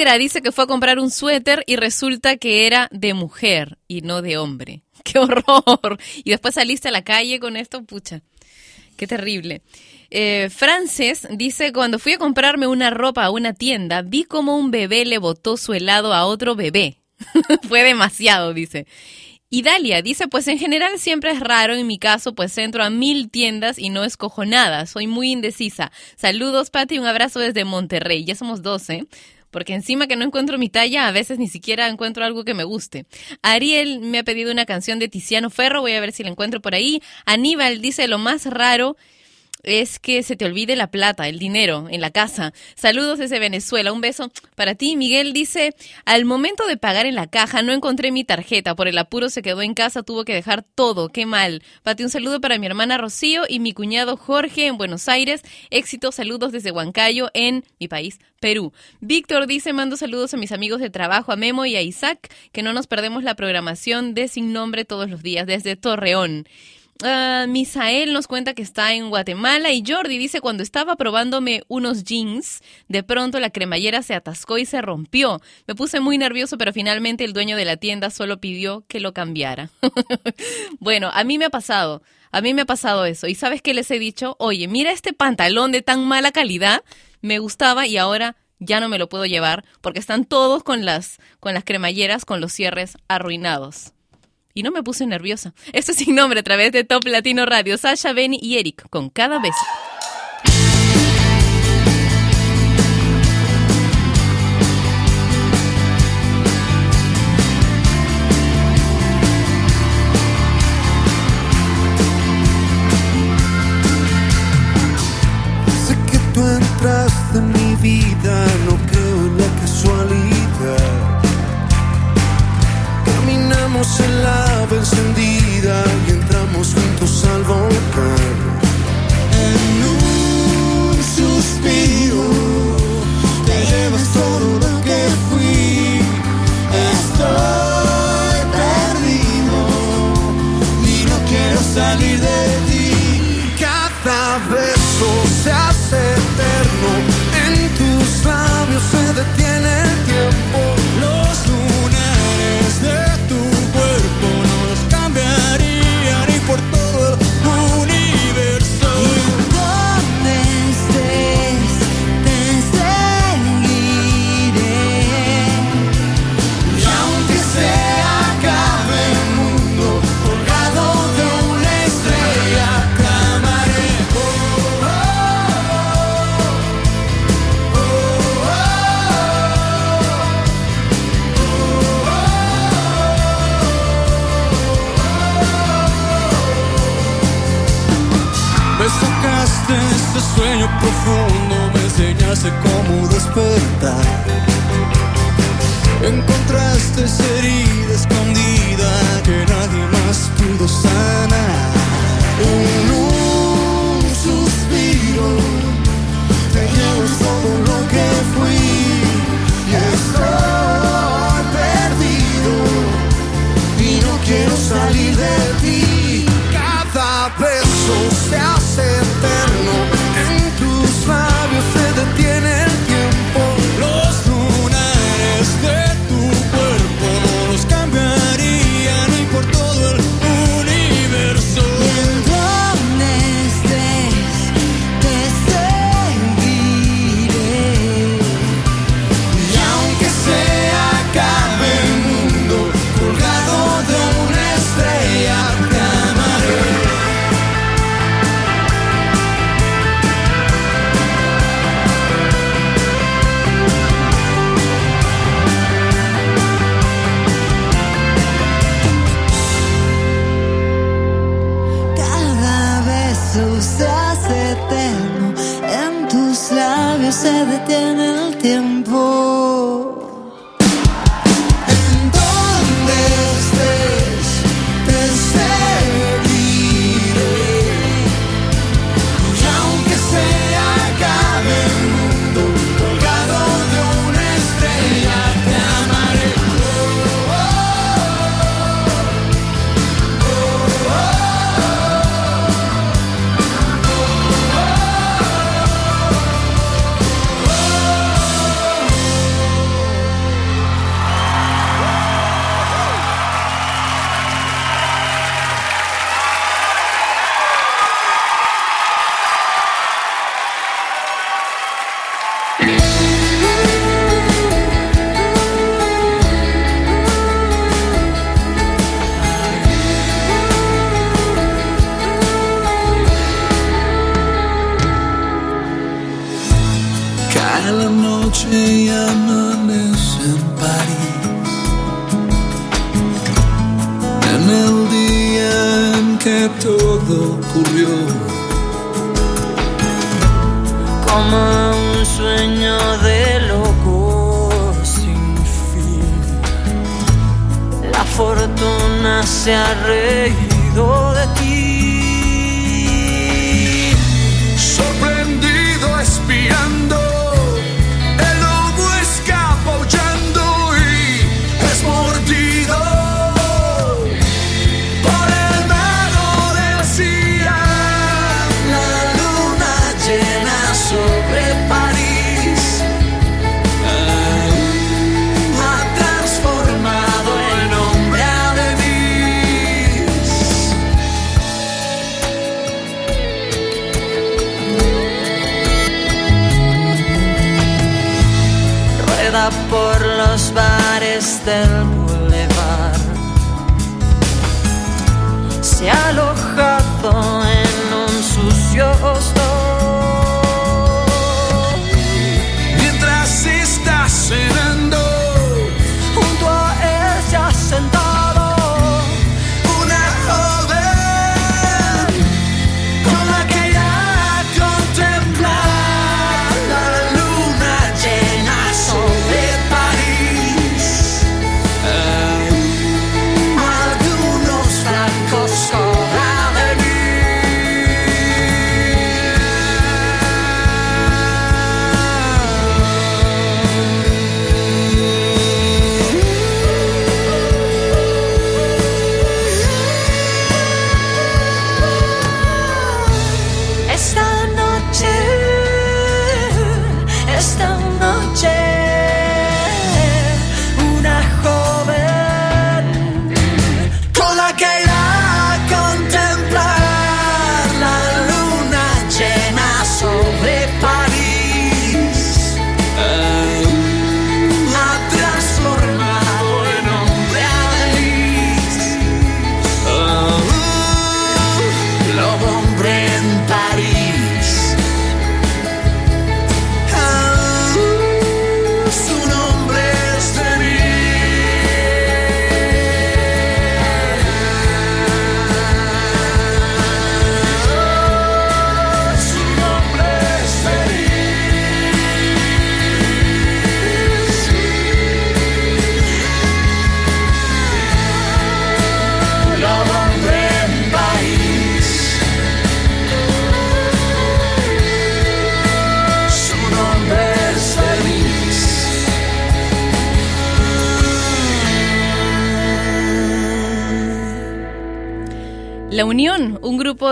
Dice que fue a comprar un suéter y resulta que era de mujer y no de hombre. <laughs> ¡Qué horror! Y después saliste a la calle con esto, pucha. Qué terrible. Eh, Frances dice, cuando fui a comprarme una ropa a una tienda, vi como un bebé le botó su helado a otro bebé. <laughs> Fue demasiado, dice. Y Dalia dice, pues en general siempre es raro, en mi caso pues entro a mil tiendas y no escojo nada, soy muy indecisa. Saludos Pati, un abrazo desde Monterrey, ya somos 12 porque encima que no encuentro mi talla, a veces ni siquiera encuentro algo que me guste. Ariel me ha pedido una canción de Tiziano Ferro, voy a ver si la encuentro por ahí. Aníbal dice lo más raro es que se te olvide la plata, el dinero en la casa. Saludos desde Venezuela. Un beso para ti. Miguel dice, al momento de pagar en la caja no encontré mi tarjeta. Por el apuro se quedó en casa, tuvo que dejar todo. Qué mal. Pati, un saludo para mi hermana Rocío y mi cuñado Jorge en Buenos Aires. Éxito, saludos desde Huancayo en mi país, Perú. Víctor dice, mando saludos a mis amigos de trabajo, a Memo y a Isaac, que no nos perdemos la programación de Sin Nombre todos los días desde Torreón. Ah, Misael nos cuenta que está en Guatemala y Jordi dice cuando estaba probándome unos jeans, de pronto la cremallera se atascó y se rompió. Me puse muy nervioso, pero finalmente el dueño de la tienda solo pidió que lo cambiara. <laughs> bueno, a mí me ha pasado, a mí me ha pasado eso. ¿Y sabes qué les he dicho? Oye, mira este pantalón de tan mala calidad, me gustaba y ahora ya no me lo puedo llevar porque están todos con las con las cremalleras con los cierres arruinados. Y no me puse nerviosa. Esto es sin nombre a través de Top Latino Radio. Sasha, Benny y Eric con cada beso. Sé que tú entraste en mi vida, Caminamos en la ave encendida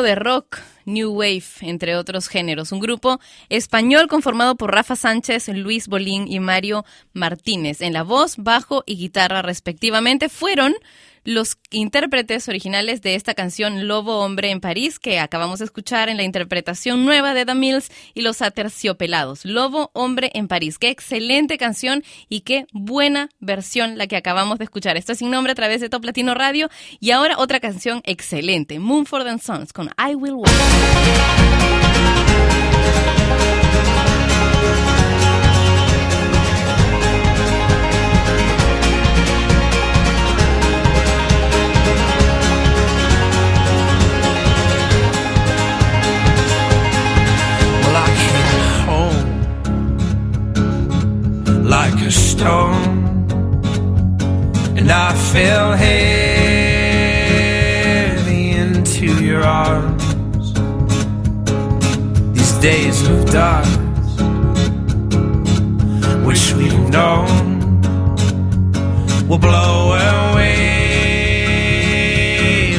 de rock, New Wave, entre otros géneros. Un grupo español conformado por Rafa Sánchez, Luis Bolín y Mario Martínez. En la voz, bajo y guitarra respectivamente fueron los intérpretes originales de esta canción Lobo Hombre en París que acabamos de escuchar en la interpretación nueva de The Mills y los Aterciopelados. Lobo Hombre en París. Qué excelente canción y qué buena versión la que acabamos de escuchar. Esto es sin nombre a través de Top Latino Radio y ahora otra canción excelente, Moonford and Sons con I Will Walk. Like a stone, and I fell heavy into your arms. These days of dark, wish we'd known, will blow away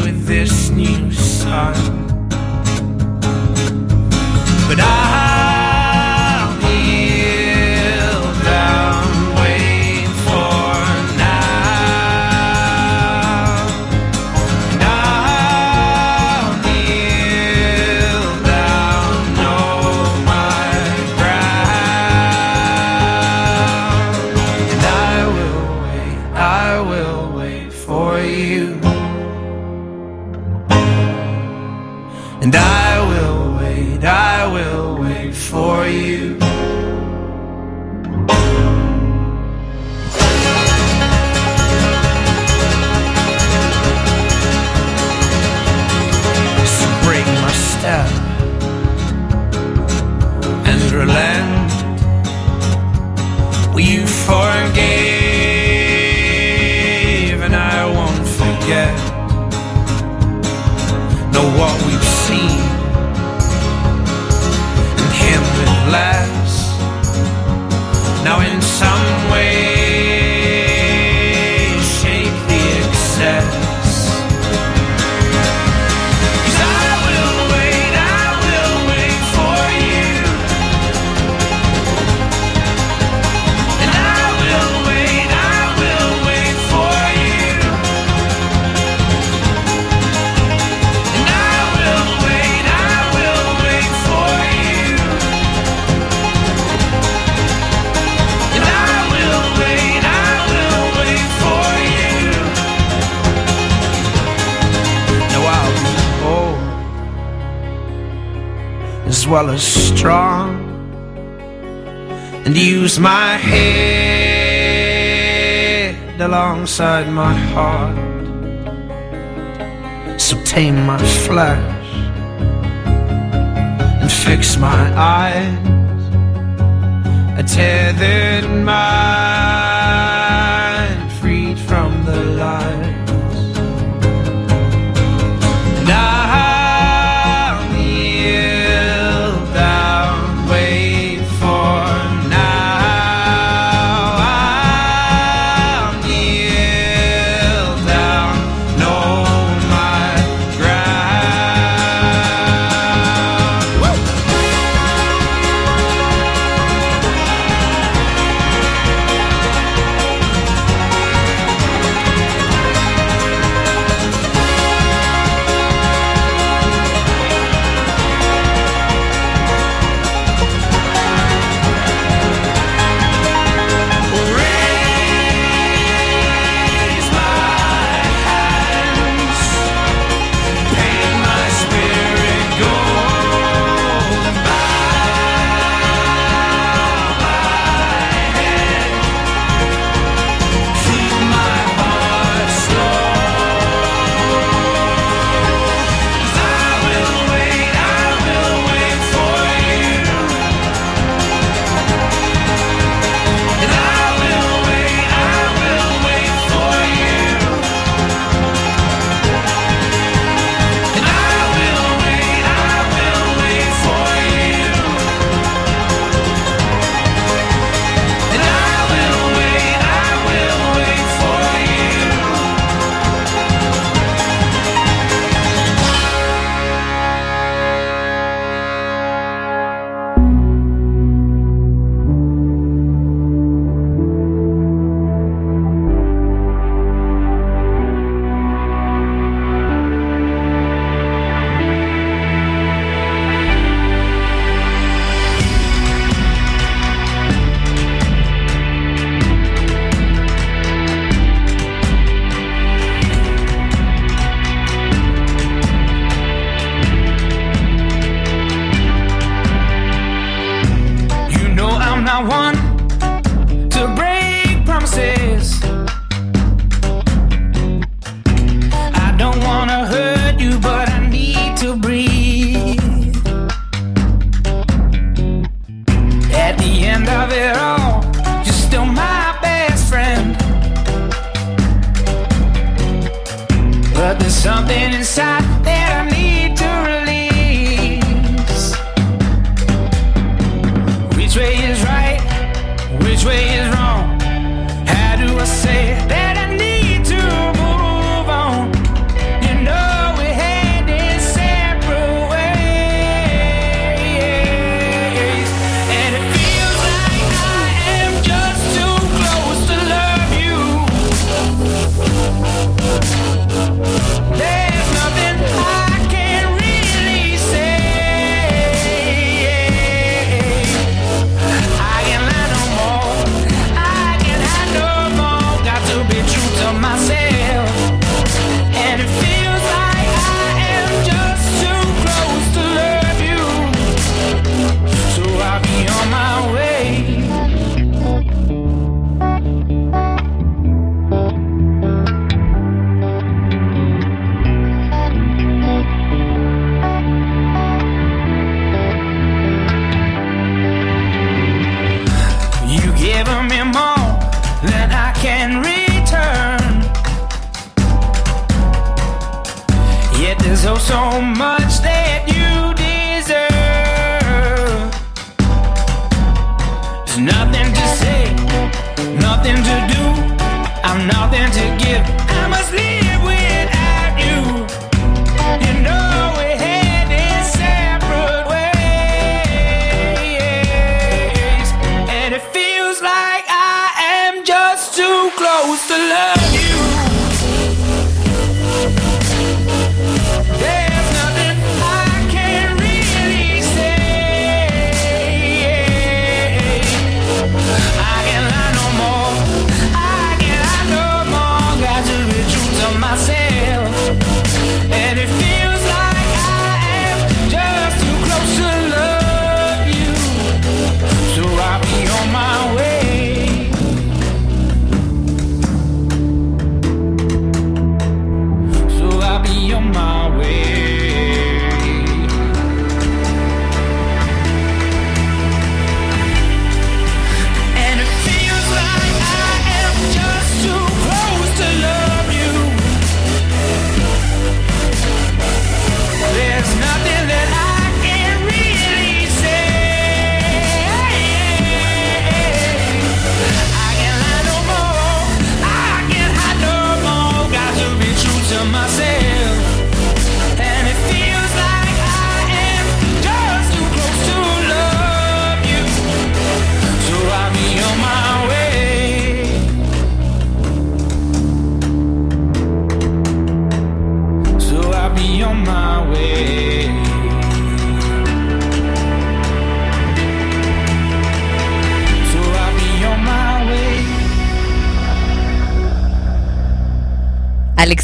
with this new sun. But I'll my heart, so tame my flesh, and fix my eyes—a tear in my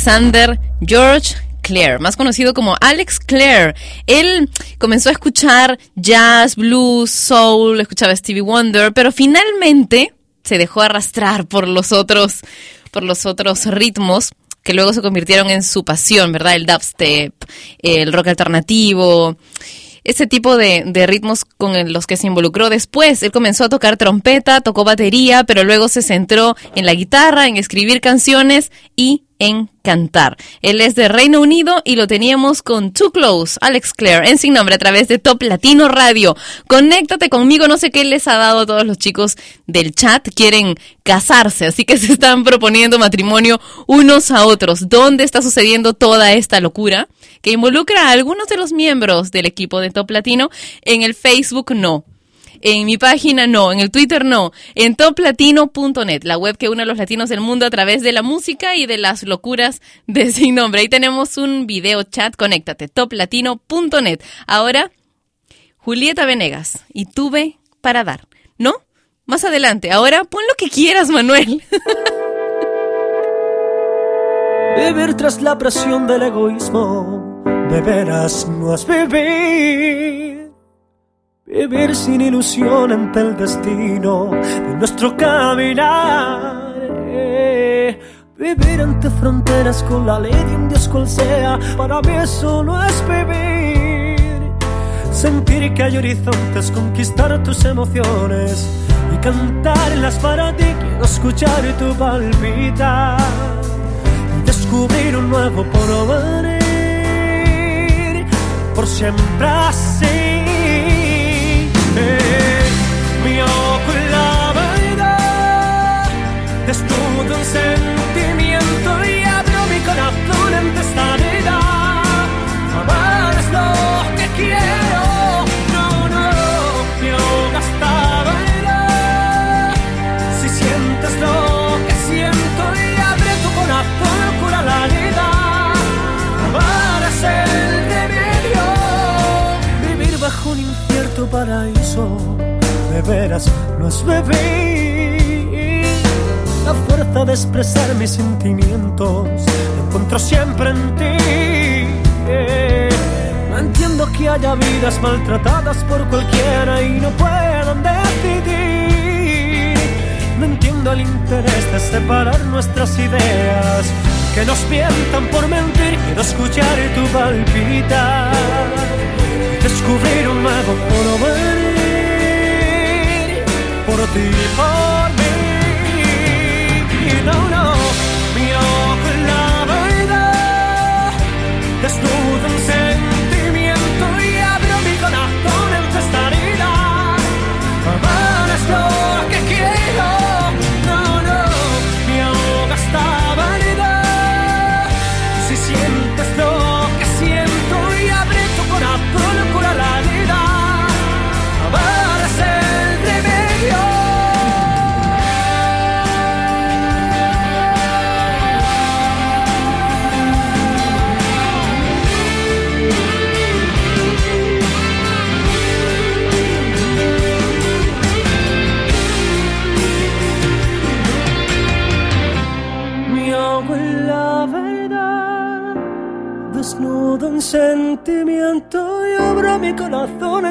Alexander George Clare, más conocido como Alex Clare. Él comenzó a escuchar jazz, blues, soul, escuchaba Stevie Wonder, pero finalmente se dejó arrastrar por los otros, por los otros ritmos que luego se convirtieron en su pasión, ¿verdad? El dubstep, el rock alternativo, ese tipo de, ritmos con los que se involucró después. Él comenzó a tocar trompeta, tocó batería, pero luego se centró en la guitarra, en escribir canciones y en cantar. Él es de Reino Unido y lo teníamos con Too Close, Alex Clare, en sin nombre a través de Top Latino Radio. Conéctate conmigo, no sé qué les ha dado a todos los chicos del chat, quieren casarse, así que <laughs> se están proponiendo matrimonio unos a otros. ¿Dónde está sucediendo toda esta locura? Que involucra a algunos de los miembros del equipo de Top Latino. En el Facebook no. En mi página no, en el Twitter no, en toplatino.net, la web que une a los latinos del mundo a través de la música y de las locuras de <laughs> sin nombre. Ahí tenemos un video chat, conéctate, toplatino.net. Ahora, Julieta Venegas, y tuve para dar, ¿no? Más adelante, ahora pon lo que quieras, Manuel. <laughs> Vivir tras la presión del egoísmo, de veras no es vivir. Vivir sin ilusión ante el destino de nuestro caminar. Eh, Vivir ante fronteras con la ley de un Dios cual sea, para mí eso no es vivir. Sentir que hay horizontes, conquistar tus emociones y cantarlas para ti. Quiero escuchar tu palpitar y descubrir un nuevo porvenir. Por siempre así. Mi ojo en la verdad, desnudo en sentimiento paraíso, de veras no es vivir. La fuerza de expresar mis sentimientos, la encuentro siempre en ti. No entiendo que haya vidas maltratadas por cualquiera y no puedan decidir. No entiendo el interés de separar nuestras ideas, que nos mientan por mentir. Quiero escuchar tu palpitar, descubrir un nuevo porvenir por ti, por mí. No, no, en la desnudo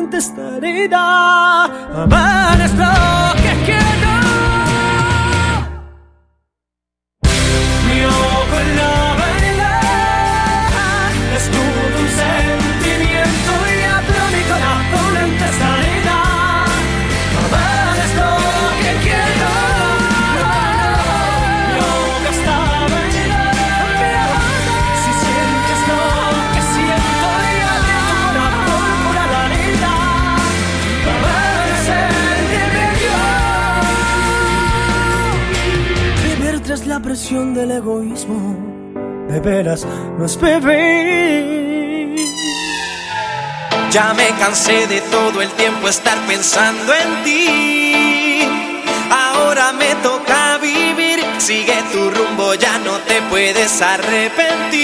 corazón ante esta herida. Amar es vivir. Ya me cansé de todo el tiempo estar pensando en ti. Ahora me toca vivir. Sigue tu rumbo, ya no te puedes arrepentir.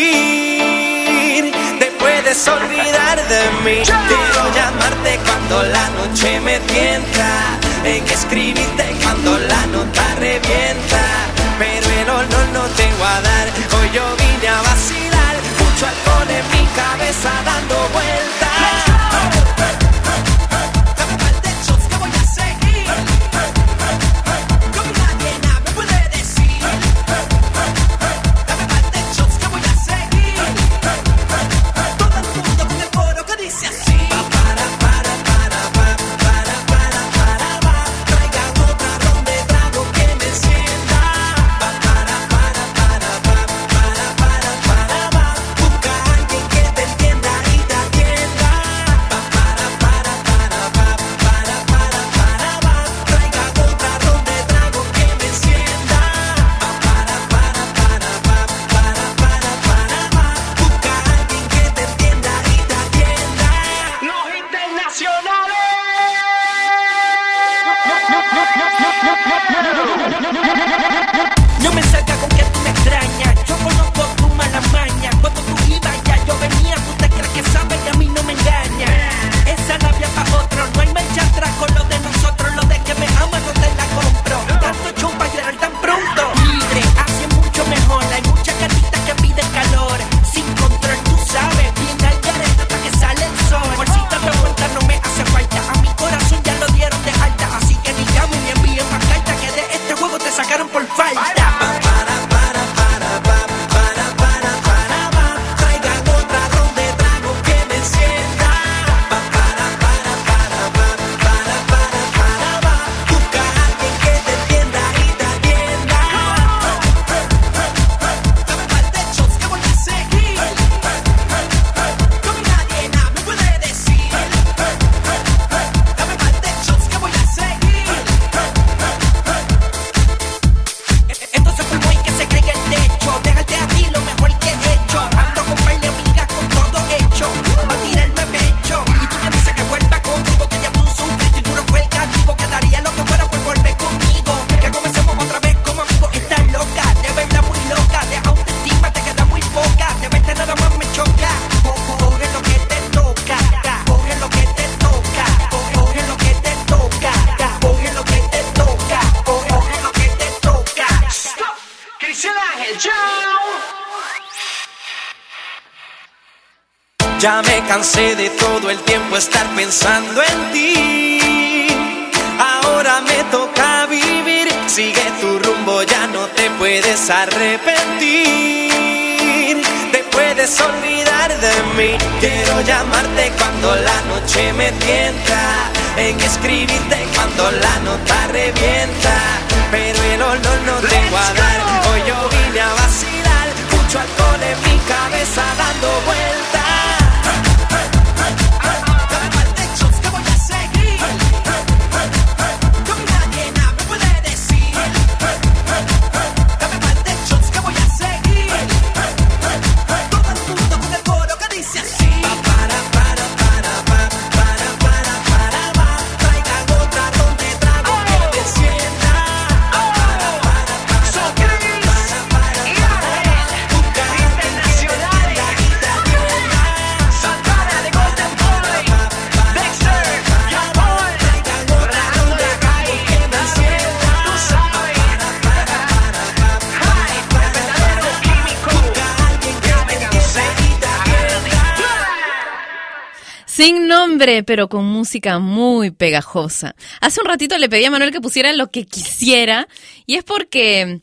Te puedes olvidar de mí. Quiero llamarte cuando la noche me tienta. En escribirte cuando la nota revienta. Pero el olor no te voy a dar. Hoy yo vine mucho alcohol en mi cabeza dando Ya me cansé de todo el tiempo estar pensando en ti. Ahora me toca vivir. Sigue tu rumbo, ya no te puedes arrepentir. Te puedes olvidar de mí. Quiero llamarte cuando la noche me tienta. En escribirte cuando la nota revienta. Pero el olor no tengo a dar. Hoy yo vine a vacilar. Mucho alcohol en mi cabeza dando vueltas. Sin nombre, pero con música muy pegajosa. Hace un ratito le pedí a Manuel que pusiera lo que quisiera y es porque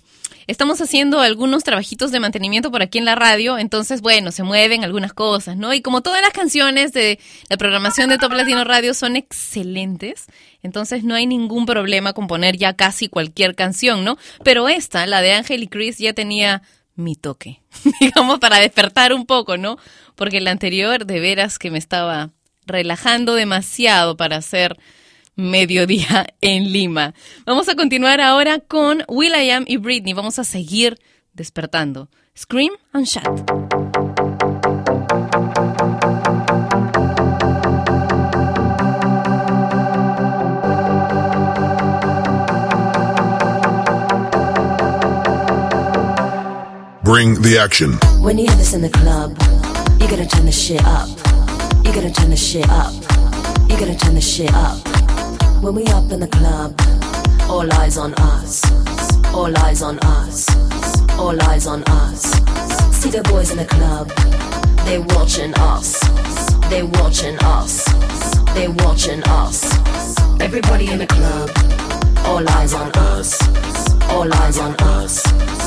estamos haciendo algunos trabajitos de mantenimiento por aquí en la radio, entonces bueno, se mueven algunas cosas, ¿no? Y como todas las canciones de la programación de Top Latino Radio son excelentes, entonces no hay ningún problema con poner ya casi cualquier canción, ¿no? Pero esta, la de Ángel y Chris, ya tenía mi toque, <laughs> digamos, para despertar un poco, ¿no? Porque la anterior, de veras que me estaba relajando demasiado para hacer mediodía <laughs> en Lima. Vamos a continuar ahora con Will.i.am y Britney. Vamos a seguir despertando. Scream and Shout. Bring the action. When you have this in the club, you gotta turn the shit up. You gotta turn the shit up. You gotta turn the shit up. When we up in the club, all eyes on us. All eyes on us. All eyes on us. See the boys in the club, They watching us. They watching us. They watching us. Everybody in the club. All eyes on us. All eyes on us.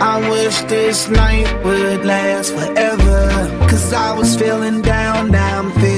I wish this night would last forever. Cause I was feeling down, now I'm feeling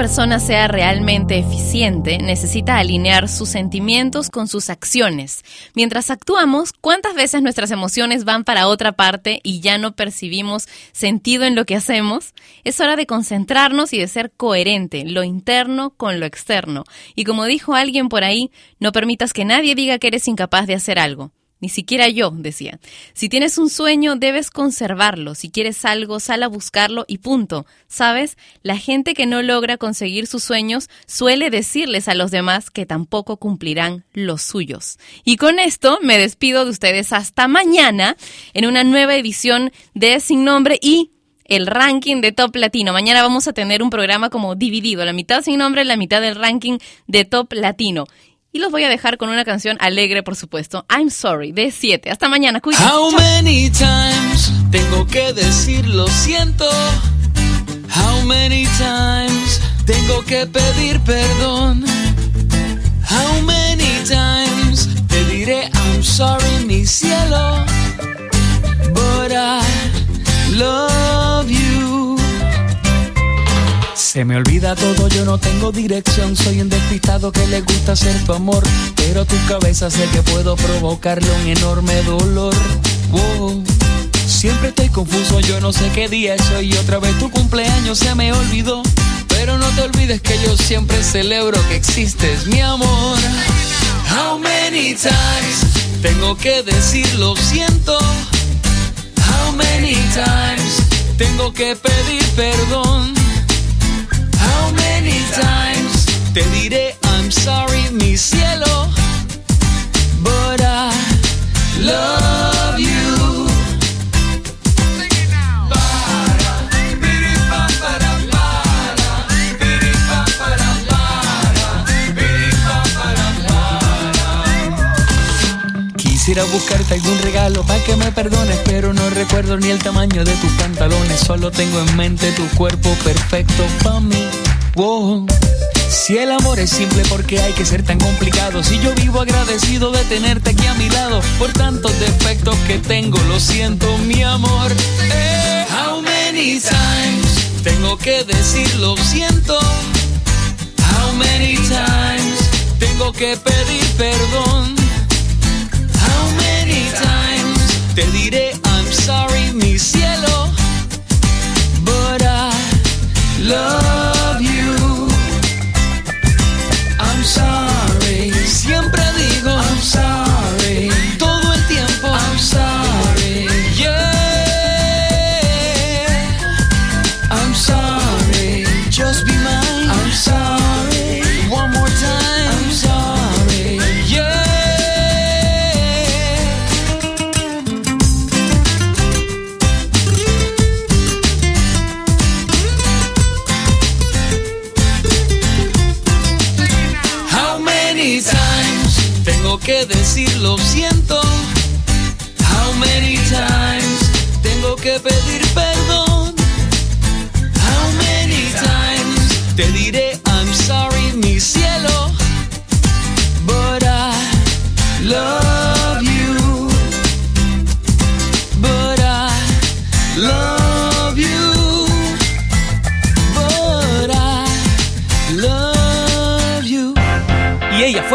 persona sea realmente eficiente, necesita alinear sus sentimientos con sus acciones. Mientras actuamos, ¿cuántas veces nuestras emociones van para otra parte y ya no percibimos sentido en lo que hacemos? Es hora de concentrarnos y de ser coherente, lo interno con lo externo. Y como dijo alguien por ahí, no permitas que nadie diga que eres incapaz de hacer algo. Ni siquiera yo, decía. Si tienes un sueño, debes conservarlo. Si quieres algo, sal a buscarlo y punto. ¿Sabes? La gente que no logra conseguir sus sueños suele decirles a los demás que tampoco cumplirán los suyos. Y con esto me despido de ustedes hasta mañana en una nueva edición de Sin Nombre y el ranking de Top Latino. Mañana vamos a tener un programa como dividido, la mitad sin nombre, la mitad del ranking de Top Latino. Y los voy a dejar con una canción alegre, por supuesto. I'm sorry, de 7. Hasta mañana, cuídense. How Chao. many times tengo que decir lo siento? How many times tengo que pedir perdón? How many times te diré I'm sorry, mi cielo? But I love you. Se me olvida todo, yo no tengo dirección. Soy un despistado que le gusta ser tu amor. Pero tu cabeza sé que puedo provocarle un enorme dolor. Wow. Siempre estoy confuso, yo no sé qué día es hoy. Otra vez tu cumpleaños se me olvidó. Pero no te olvides que yo siempre celebro que existes, mi amor. How many times tengo que decir lo siento? How many times tengo que pedir perdón? Te diré I'm sorry, mi cielo? But I love you. Quisiera buscarte algún regalo para que me perdones, pero no recuerdo ni el tamaño de tus pantalones. Solo tengo en mente tu cuerpo perfecto para mí. Wow. Si el amor es simple, ¿por qué hay que ser tan complicado? Si yo vivo agradecido de tenerte aquí a mi lado, por tantos defectos que tengo, lo siento, mi amor. Eh, how many times tengo que decir lo siento? How many times tengo que pedir perdón? How many times te diré I'm sorry, mi cielo? But I love digo que decir lo siento? How many times tengo que pedir perdón? How many times te diré I'm sorry, mi cielo? But I love you. But I love